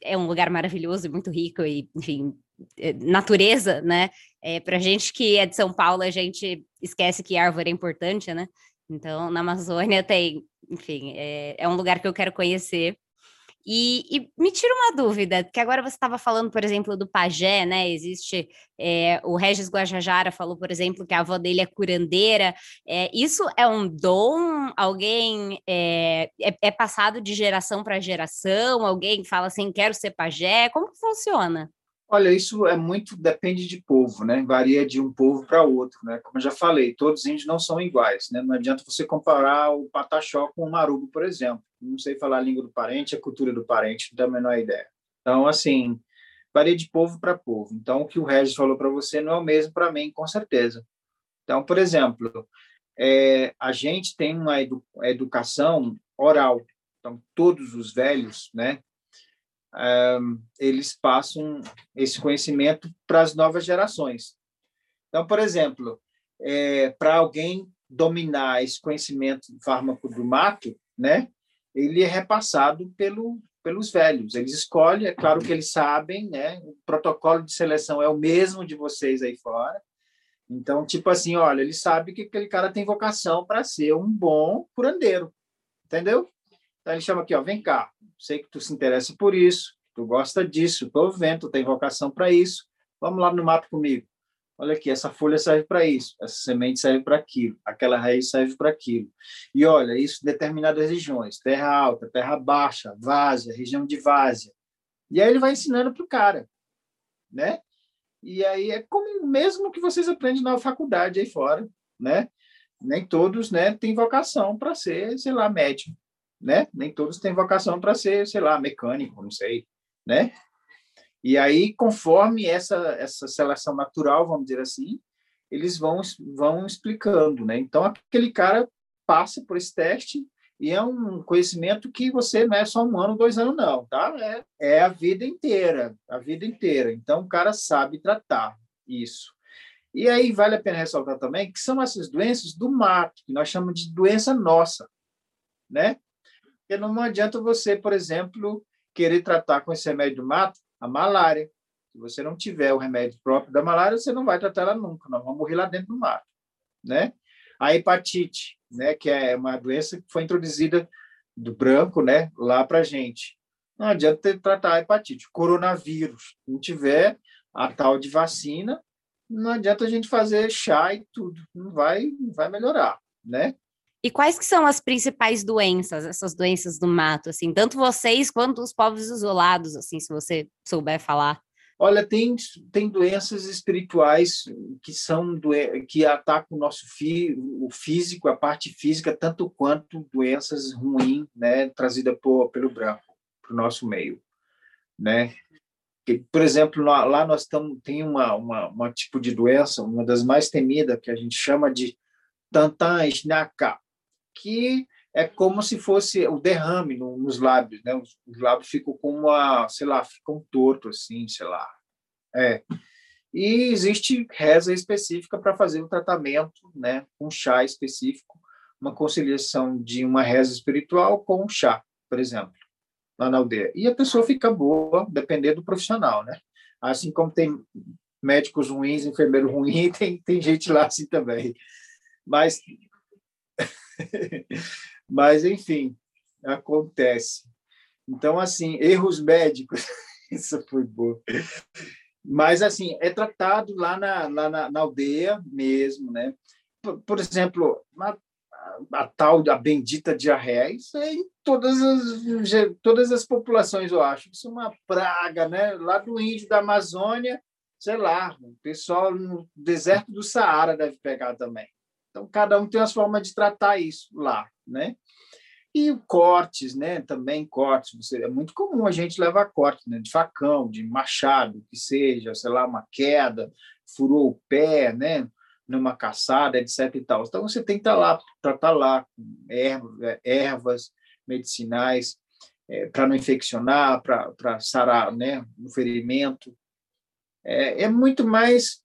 Speaker 1: é um lugar maravilhoso e muito rico, e, enfim, é, natureza, né? É, Para gente que é de São Paulo, a gente esquece que árvore é importante, né? Então, na Amazônia tem, enfim, é, é um lugar que eu quero conhecer. E, e, me tira uma dúvida, que agora você estava falando, por exemplo, do pajé, né? Existe é, o Regis Guajajara falou, por exemplo, que a avó dele é curandeira. É, isso é um dom? Alguém é, é, é passado de geração para geração? Alguém fala assim, quero ser pajé? Como que funciona?
Speaker 2: Olha, isso é muito depende de povo, né? Varia de um povo para outro, né? Como eu já falei, todos os índios não são iguais, né? Não adianta você comparar o pataxó com o marubo, por exemplo. Não sei falar a língua do parente, a cultura do parente, não tenho a menor ideia. Então, assim, varia de povo para povo. Então, o que o Regis falou para você não é o mesmo para mim, com certeza. Então, por exemplo, é, a gente tem uma edu educação oral. Então, todos os velhos, né? Eles passam esse conhecimento para as novas gerações. Então, por exemplo, é, para alguém dominar esse conhecimento do fármaco do mato, né, ele é repassado pelo, pelos velhos. Eles escolhem, é claro que eles sabem, né, o protocolo de seleção é o mesmo de vocês aí fora. Então, tipo assim, olha, ele sabe que aquele cara tem vocação para ser um bom curandeiro, entendeu? Então ele chama aqui, ó, vem cá, sei que tu se interessa por isso, tu gosta disso, estou vendo, tu tem vocação para isso, vamos lá no mato comigo. Olha aqui, essa folha serve para isso, essa semente serve para aquilo, aquela raiz serve para aquilo. E olha, isso em determinadas regiões, terra alta, terra baixa, várzea, região de várzea. E aí ele vai ensinando para o cara, né? E aí é como mesmo que vocês aprendem na faculdade aí fora, né? Nem todos, né, têm vocação para ser, sei lá, médico, né? Nem todos têm vocação para ser, sei lá, mecânico, não sei, né? E aí, conforme essa essa seleção natural, vamos dizer assim, eles vão vão explicando, né? Então aquele cara passa por esse teste e é um conhecimento que você não é só um ano, dois anos, não, tá? É, é a vida inteira, a vida inteira. Então o cara sabe tratar isso. E aí vale a pena ressaltar também que são essas doenças do mato, que nós chamamos de doença nossa, né? Porque não adianta você, por exemplo, querer tratar com esse remédio do mato a malária. Se você não tiver o remédio próprio da malária, você não vai tratar ela nunca, nós vamos morrer lá dentro do mato, né? A hepatite, né, que é uma doença que foi introduzida do branco, né, lá para gente. Não adianta tratar a hepatite. Coronavírus, se não tiver a tal de vacina, não adianta a gente fazer chá e tudo, não vai, não vai melhorar, né?
Speaker 1: E quais que são as principais doenças, essas doenças do mato, assim, tanto vocês quanto os povos isolados, assim, se você souber falar?
Speaker 2: Olha, tem, tem doenças espirituais que são que atacam o nosso fi, o físico, a parte física, tanto quanto doenças ruins, né, trazidas por, pelo branco para o nosso meio, né? Por exemplo, lá nós estamos tem uma, uma, uma tipo de doença, uma das mais temidas que a gente chama de tantan snaka, que é como se fosse o derrame no, nos lábios, né? Os, lábios ficam como uma, sei lá, ficam torto assim, sei lá. É. E existe reza específica para fazer o tratamento, né, um chá específico, uma conciliação de uma reza espiritual com um chá, por exemplo, lá na aldeia. E a pessoa fica boa, dependendo do profissional, né? Assim como tem médicos ruins, enfermeiro ruim, *laughs* tem, tem gente lá assim também. Mas, *laughs* mas enfim, acontece. Então, assim, erros médicos, *laughs* isso foi bom. Mas, assim, é tratado lá na, lá na, na aldeia mesmo, né? Por, por exemplo, a, a, tal, a bendita diarreia, isso é em todas as, todas as populações, eu acho. Isso é uma praga, né? Lá do índio da Amazônia, sei lá, o pessoal no deserto do Saara deve pegar também. Então, cada um tem uma forma de tratar isso lá, né? E cortes, né? Também cortes. Você, é muito comum a gente levar cortes, né? De facão, de machado, que seja, sei lá, uma queda, furou o pé, né? Numa caçada, etc. E tal. Então, você tem que estar lá, tratar lá com ervas, é, ervas medicinais, é, para não infeccionar, para sarar né, o ferimento. É, é muito mais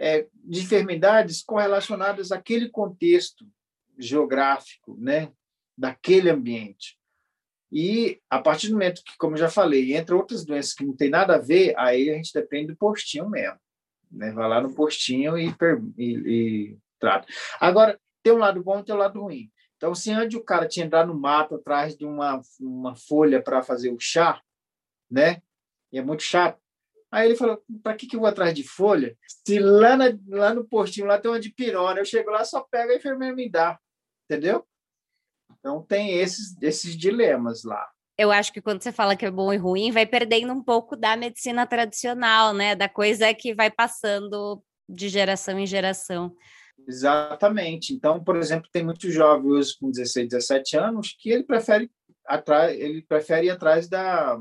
Speaker 2: é, de enfermidades correlacionadas àquele contexto geográfico, né, daquele ambiente. E a partir do momento que, como eu já falei, entra outras doenças que não tem nada a ver, aí a gente depende do postinho mesmo. Né? Vai lá no postinho e, e, e trata. Agora, tem um lado bom e tem um lado ruim. Então, se antes o cara tinha entrado no mato atrás de uma, uma folha para fazer o chá, né? E é muito chato. Aí ele falou: para que, que eu vou atrás de folha? Se lá, na, lá no postinho lá tem uma de pirona, eu chego lá, só pego a enfermeira me dá. Entendeu? Então tem esses, esses dilemas lá.
Speaker 1: Eu acho que quando você fala que é bom e ruim, vai perdendo um pouco da medicina tradicional, né? Da coisa que vai passando de geração em geração.
Speaker 2: Exatamente. Então, por exemplo, tem muitos jovens com 16, 17 anos que ele prefere atrás, ele prefere ir atrás da,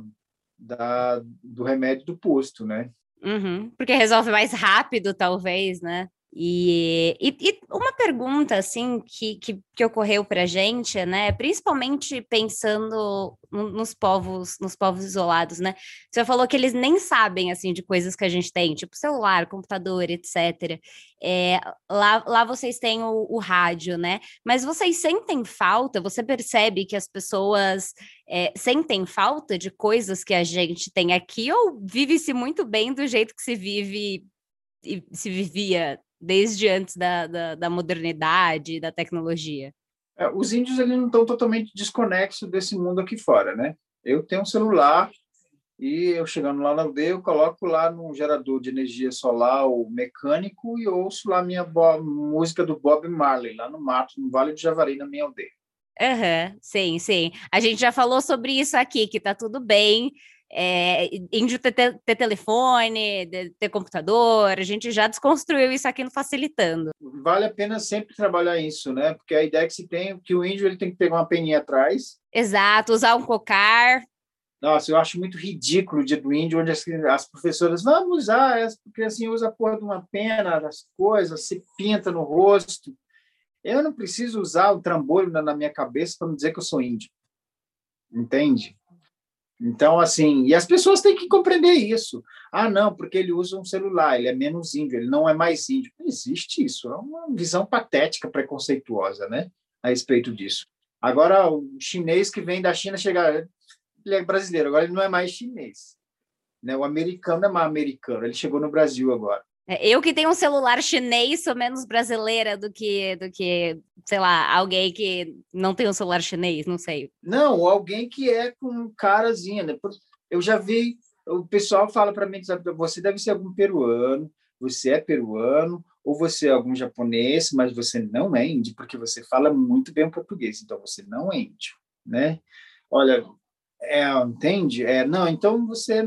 Speaker 2: da, do remédio do posto, né?
Speaker 1: Uhum, porque resolve mais rápido, talvez, né? E, e, e, uma pergunta assim que, que, que ocorreu para a gente, né? Principalmente pensando nos povos, nos povos isolados, né? Você falou que eles nem sabem assim de coisas que a gente tem, tipo celular, computador, etc. É, lá, lá vocês têm o, o, rádio, né? Mas vocês sentem falta? Você percebe que as pessoas é, sentem falta de coisas que a gente tem aqui ou vive-se muito bem do jeito que se vive e se vivia desde antes da, da, da modernidade, da tecnologia?
Speaker 2: É, os índios eles não estão totalmente desconexos desse mundo aqui fora, né? Eu tenho um celular e eu chegando lá na aldeia, eu coloco lá num gerador de energia solar ou mecânico e ouço lá minha música do Bob Marley, lá no mato, no Vale do Javari, na minha aldeia.
Speaker 1: Aham, uhum, sim, sim. A gente já falou sobre isso aqui, que tá tudo bem é, índio ter, ter, telefone, ter, computador, a gente já desconstruiu isso aqui no Facilitando.
Speaker 2: Vale a pena sempre trabalhar isso, né? Porque a ideia que se tem é que o índio ele tem que pegar uma peninha atrás.
Speaker 1: Exato, usar um cocar.
Speaker 2: Nossa, eu acho muito ridículo o dia do índio, onde as, as professoras, vamos usar, porque assim usa a porra de uma pena, das coisas, se pinta no rosto. Eu não preciso usar o trambolho na, na minha cabeça para me dizer que eu sou índio. Entende? Então, assim, e as pessoas têm que compreender isso. Ah, não, porque ele usa um celular, ele é menos índio, ele não é mais índio. Não existe isso, é uma visão patética, preconceituosa, né, a respeito disso. Agora, o chinês que vem da China chega, ele é brasileiro, agora ele não é mais chinês. Né? O americano é mais americano, ele chegou no Brasil agora.
Speaker 1: É, eu que tenho um celular chinês sou menos brasileira do que, do que, sei lá, alguém que não tem um celular chinês, não sei.
Speaker 2: Não, alguém que é com carazinha, né? Eu já vi, o pessoal fala para mim, você deve ser algum peruano, você é peruano, ou você é algum japonês, mas você não é índio, porque você fala muito bem o português, então você não é índio, né? Olha, é, entende? É, não, então você,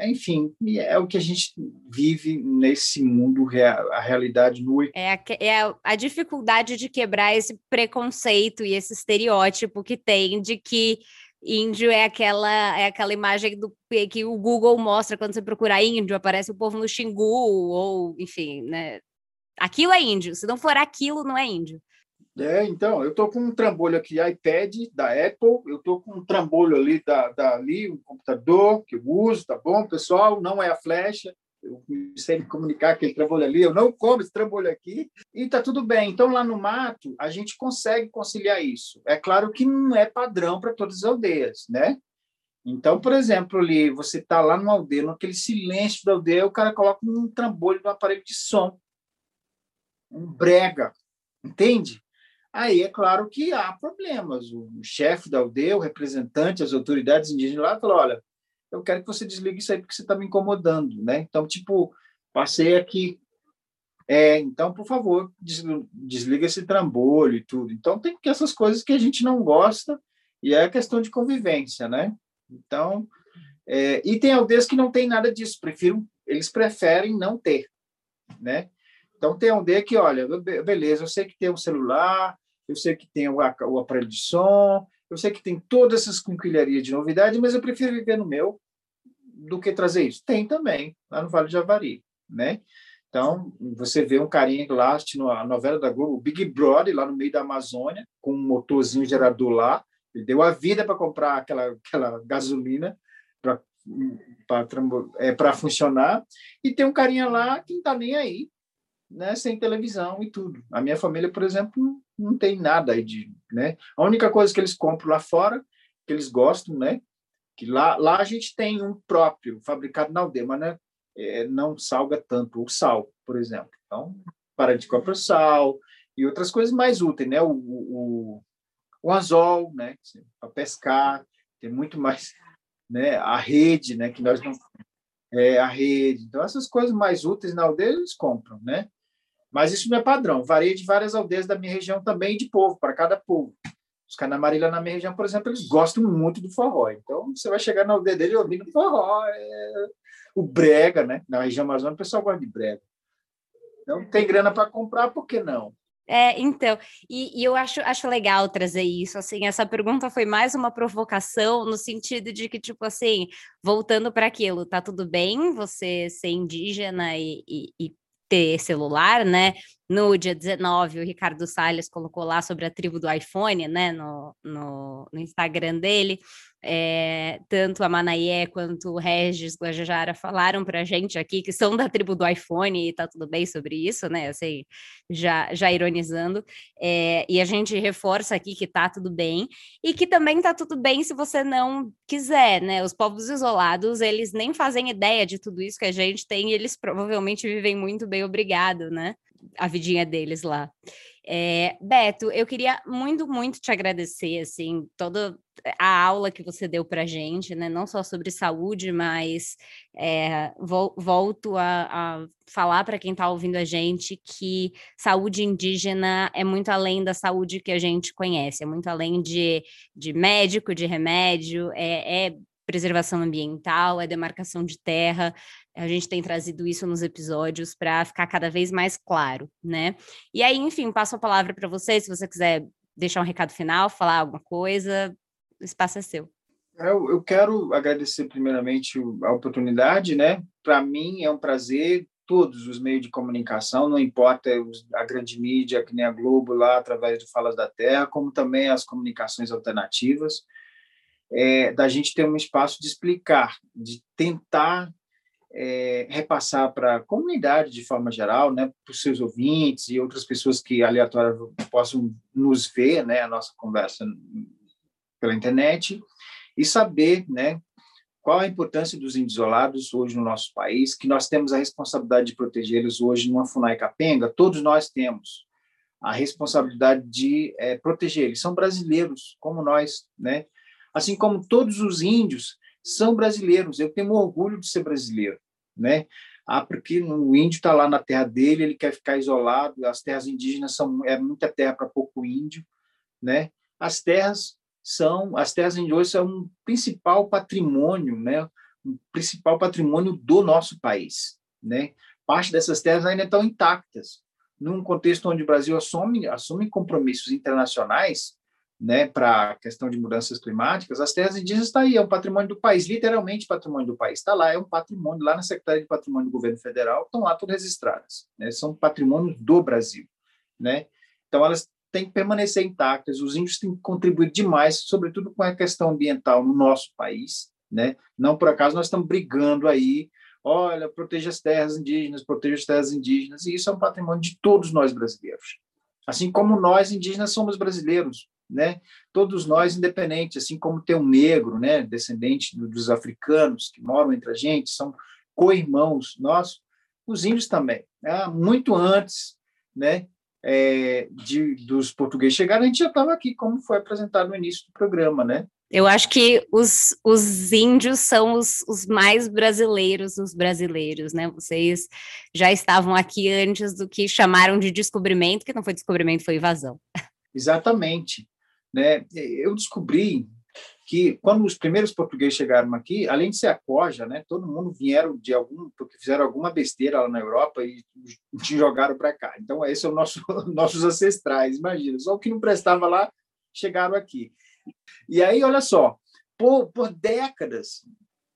Speaker 2: enfim, é o que a gente vive nesse mundo, a realidade nua.
Speaker 1: É, a, é a dificuldade de quebrar esse preconceito e esse estereótipo que tem de que índio é aquela é aquela imagem do que o Google mostra quando você procura índio, aparece o povo no Xingu, ou enfim, né? Aquilo é índio, se não for aquilo, não é índio.
Speaker 2: É, então, eu estou com um trambolho aqui, iPad da Apple, eu estou com um trambolho ali da, da ali, um computador que eu uso, tá bom, pessoal? Não é a flecha, eu sei me comunicar aquele trambolho ali, eu não como esse trambolho aqui, e está tudo bem. Então, lá no mato, a gente consegue conciliar isso. É claro que não é padrão para todas as aldeias, né? Então, por exemplo, ali, você está lá numa aldeia, naquele silêncio da aldeia, o cara coloca um trambolho no aparelho de som, um brega, entende? Aí é claro que há problemas. O chefe da aldeia, o representante, as autoridades indígenas lá falam: olha, eu quero que você desligue isso aí porque você está me incomodando, né? Então, tipo, passei aqui. É, então, por favor, desliga esse trambolho e tudo. Então, tem que essas coisas que a gente não gosta e é questão de convivência, né? Então, é, e tem aldeias que não tem nada disso, prefiro, eles preferem não ter, né? Então, tem aldeia que, olha, beleza, eu sei que tem um celular, eu sei que tem o, o aparelho de som, eu sei que tem todas essas conquilharias de novidade, mas eu prefiro viver no meu do que trazer isso. Tem também, lá no Vale de Javari, né? Então, você vê um carinha lá a novela da Globo, o Big Brother, lá no meio da Amazônia, com um motorzinho gerador lá, ele deu a vida para comprar aquela, aquela gasolina para é, funcionar, e tem um carinha lá que não está nem aí, né, sem televisão e tudo. A minha família, por exemplo, não tem nada de, né? A única coisa que eles compram lá fora, que eles gostam, né? Que lá, lá a gente tem um próprio fabricado na aldeia, mas né, é, não salga tanto o sal, por exemplo. Então, para de comprar sal e outras coisas mais úteis, né? O, o, o anzol, né? Para pescar, tem muito mais, né? A rede, né? Que nós não é a rede. Então essas coisas mais úteis na aldeia eles compram, né? Mas isso não é padrão. Varia de várias aldeias da minha região também, de povo, para cada povo. Os Canamarilha na minha região, por exemplo, eles gostam muito do forró. Então, você vai chegar na aldeia dele ouvindo forró. É... O brega, né? Na região amazônica, o pessoal gosta de brega. Então, tem grana para comprar, por que não?
Speaker 1: É, então, e, e, eu acho, acho legal trazer isso, assim, essa pergunta foi mais uma provocação no sentido de que, tipo assim, voltando para aquilo, tá tudo bem você ser indígena e, e, e ter celular, né? No dia 19, o Ricardo Salles colocou lá sobre a tribo do iPhone, né? No, no, no Instagram dele. É, tanto a Manaie quanto o Regis Guajajara falaram para a gente aqui que são da tribo do iPhone e tá tudo bem sobre isso, né? Já, já ironizando. É, e a gente reforça aqui que tá tudo bem e que também tá tudo bem se você não quiser, né? Os povos isolados, eles nem fazem ideia de tudo isso que a gente tem e eles provavelmente vivem muito bem, obrigado, né? a vidinha deles lá. É, Beto, eu queria muito, muito te agradecer, assim, toda a aula que você deu para gente, né? Não só sobre saúde, mas é, vol volto a, a falar para quem está ouvindo a gente que saúde indígena é muito além da saúde que a gente conhece, é muito além de, de médico, de remédio, é, é preservação ambiental, é demarcação de terra. A gente tem trazido isso nos episódios para ficar cada vez mais claro, né? E aí, enfim, passo a palavra para você, se você quiser deixar um recado final, falar alguma coisa, o espaço é seu.
Speaker 2: Eu, eu quero agradecer primeiramente a oportunidade, né? Para mim é um prazer todos os meios de comunicação, não importa a grande mídia, que nem a Globo lá, através de Falas da Terra, como também as comunicações alternativas é, da gente ter um espaço de explicar, de tentar é, repassar para a comunidade de forma geral, né, para os seus ouvintes e outras pessoas que aleatoriamente possam nos ver, né, a nossa conversa pela internet e saber, né, qual a importância dos índios isolados hoje no nosso país, que nós temos a responsabilidade de protegê-los hoje numa FUNAI Capenga, todos nós temos a responsabilidade de é, proteger eles. São brasileiros, como nós, né? Assim como todos os índios são brasileiros. Eu tenho orgulho de ser brasileiro, né? Ah, porque o índio está lá na terra dele, ele quer ficar isolado. As terras indígenas são é muita terra para pouco índio, né? As terras são as terras indígenas são um principal patrimônio, né? Um principal patrimônio do nosso país, né? Parte dessas terras ainda estão intactas. Num contexto onde o Brasil assume assume compromissos internacionais, né, para a questão de mudanças climáticas, as terras indígenas estão tá aí, é um patrimônio do país, literalmente patrimônio do país. Está lá, é um patrimônio, lá na Secretaria de Patrimônio do Governo Federal, estão lá todas registradas. Né, são patrimônios do Brasil. Né? Então, elas têm que permanecer intactas, os índios têm que contribuir demais, sobretudo com a questão ambiental no nosso país. Né? Não por acaso nós estamos brigando aí olha, proteja as terras indígenas, proteja as terras indígenas, e isso é um patrimônio de todos nós brasileiros. Assim como nós indígenas somos brasileiros, né? Todos nós independentes, assim como tem um negro, né, descendente dos africanos que moram entre a gente, são co-irmãos nossos, os índios também. Né? Muito antes, né, é, de, dos portugueses chegarem, a gente já estava aqui, como foi apresentado no início do programa, né?
Speaker 1: Eu acho que os, os índios são os, os mais brasileiros os brasileiros, né? Vocês já estavam aqui antes do que chamaram de descobrimento, que não foi descobrimento, foi invasão.
Speaker 2: Exatamente. Né? Eu descobri que quando os primeiros portugueses chegaram aqui, além de ser a coja, né, todo mundo vieram de algum, porque fizeram alguma besteira lá na Europa e *laughs* te jogaram para cá. Então, esses são nosso, *laughs* nossos ancestrais, imagina. Só o que não prestava lá, chegaram aqui. E aí, olha só, por, por décadas,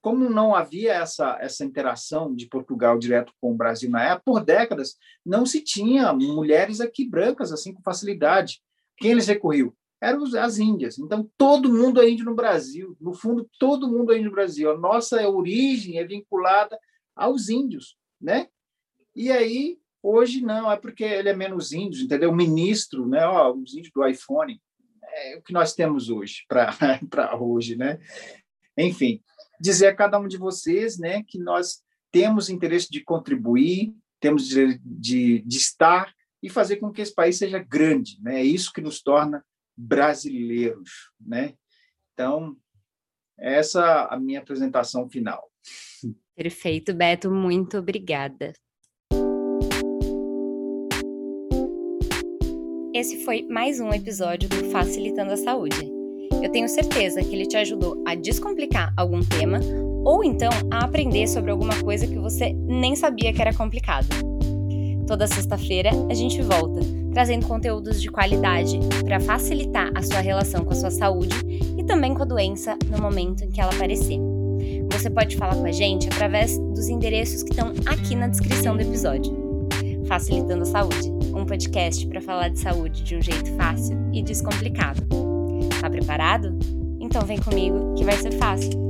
Speaker 2: como não havia essa, essa interação de Portugal direto com o Brasil na época, por décadas não se tinha mulheres aqui brancas assim com facilidade. Quem eles recorriam? Eram as Índias. Então, todo mundo é índio no Brasil. No fundo, todo mundo é índio no Brasil. A nossa origem é vinculada aos índios, né? E aí, hoje não, é porque ele é menos índio, entendeu? O ministro, né? Ó, os índios do iPhone, é o que nós temos hoje, para *laughs* hoje, né? Enfim, dizer a cada um de vocês, né, que nós temos interesse de contribuir, temos de, de, de estar e fazer com que esse país seja grande, né? É isso que nos torna brasileiros, né? Então, essa a minha apresentação final.
Speaker 1: Perfeito, Beto, muito obrigada. Esse foi mais um episódio do Facilitando a Saúde. Eu tenho certeza que ele te ajudou a descomplicar algum tema ou então a aprender sobre alguma coisa que você nem sabia que era complicado. Toda sexta-feira a gente volta trazendo conteúdos de qualidade para facilitar a sua relação com a sua saúde e também com a doença no momento em que ela aparecer. Você pode falar com a gente através dos endereços que estão aqui na descrição do episódio. Facilitando a Saúde, um podcast para falar de saúde de um jeito fácil e descomplicado. Tá preparado? Então vem comigo que vai ser fácil.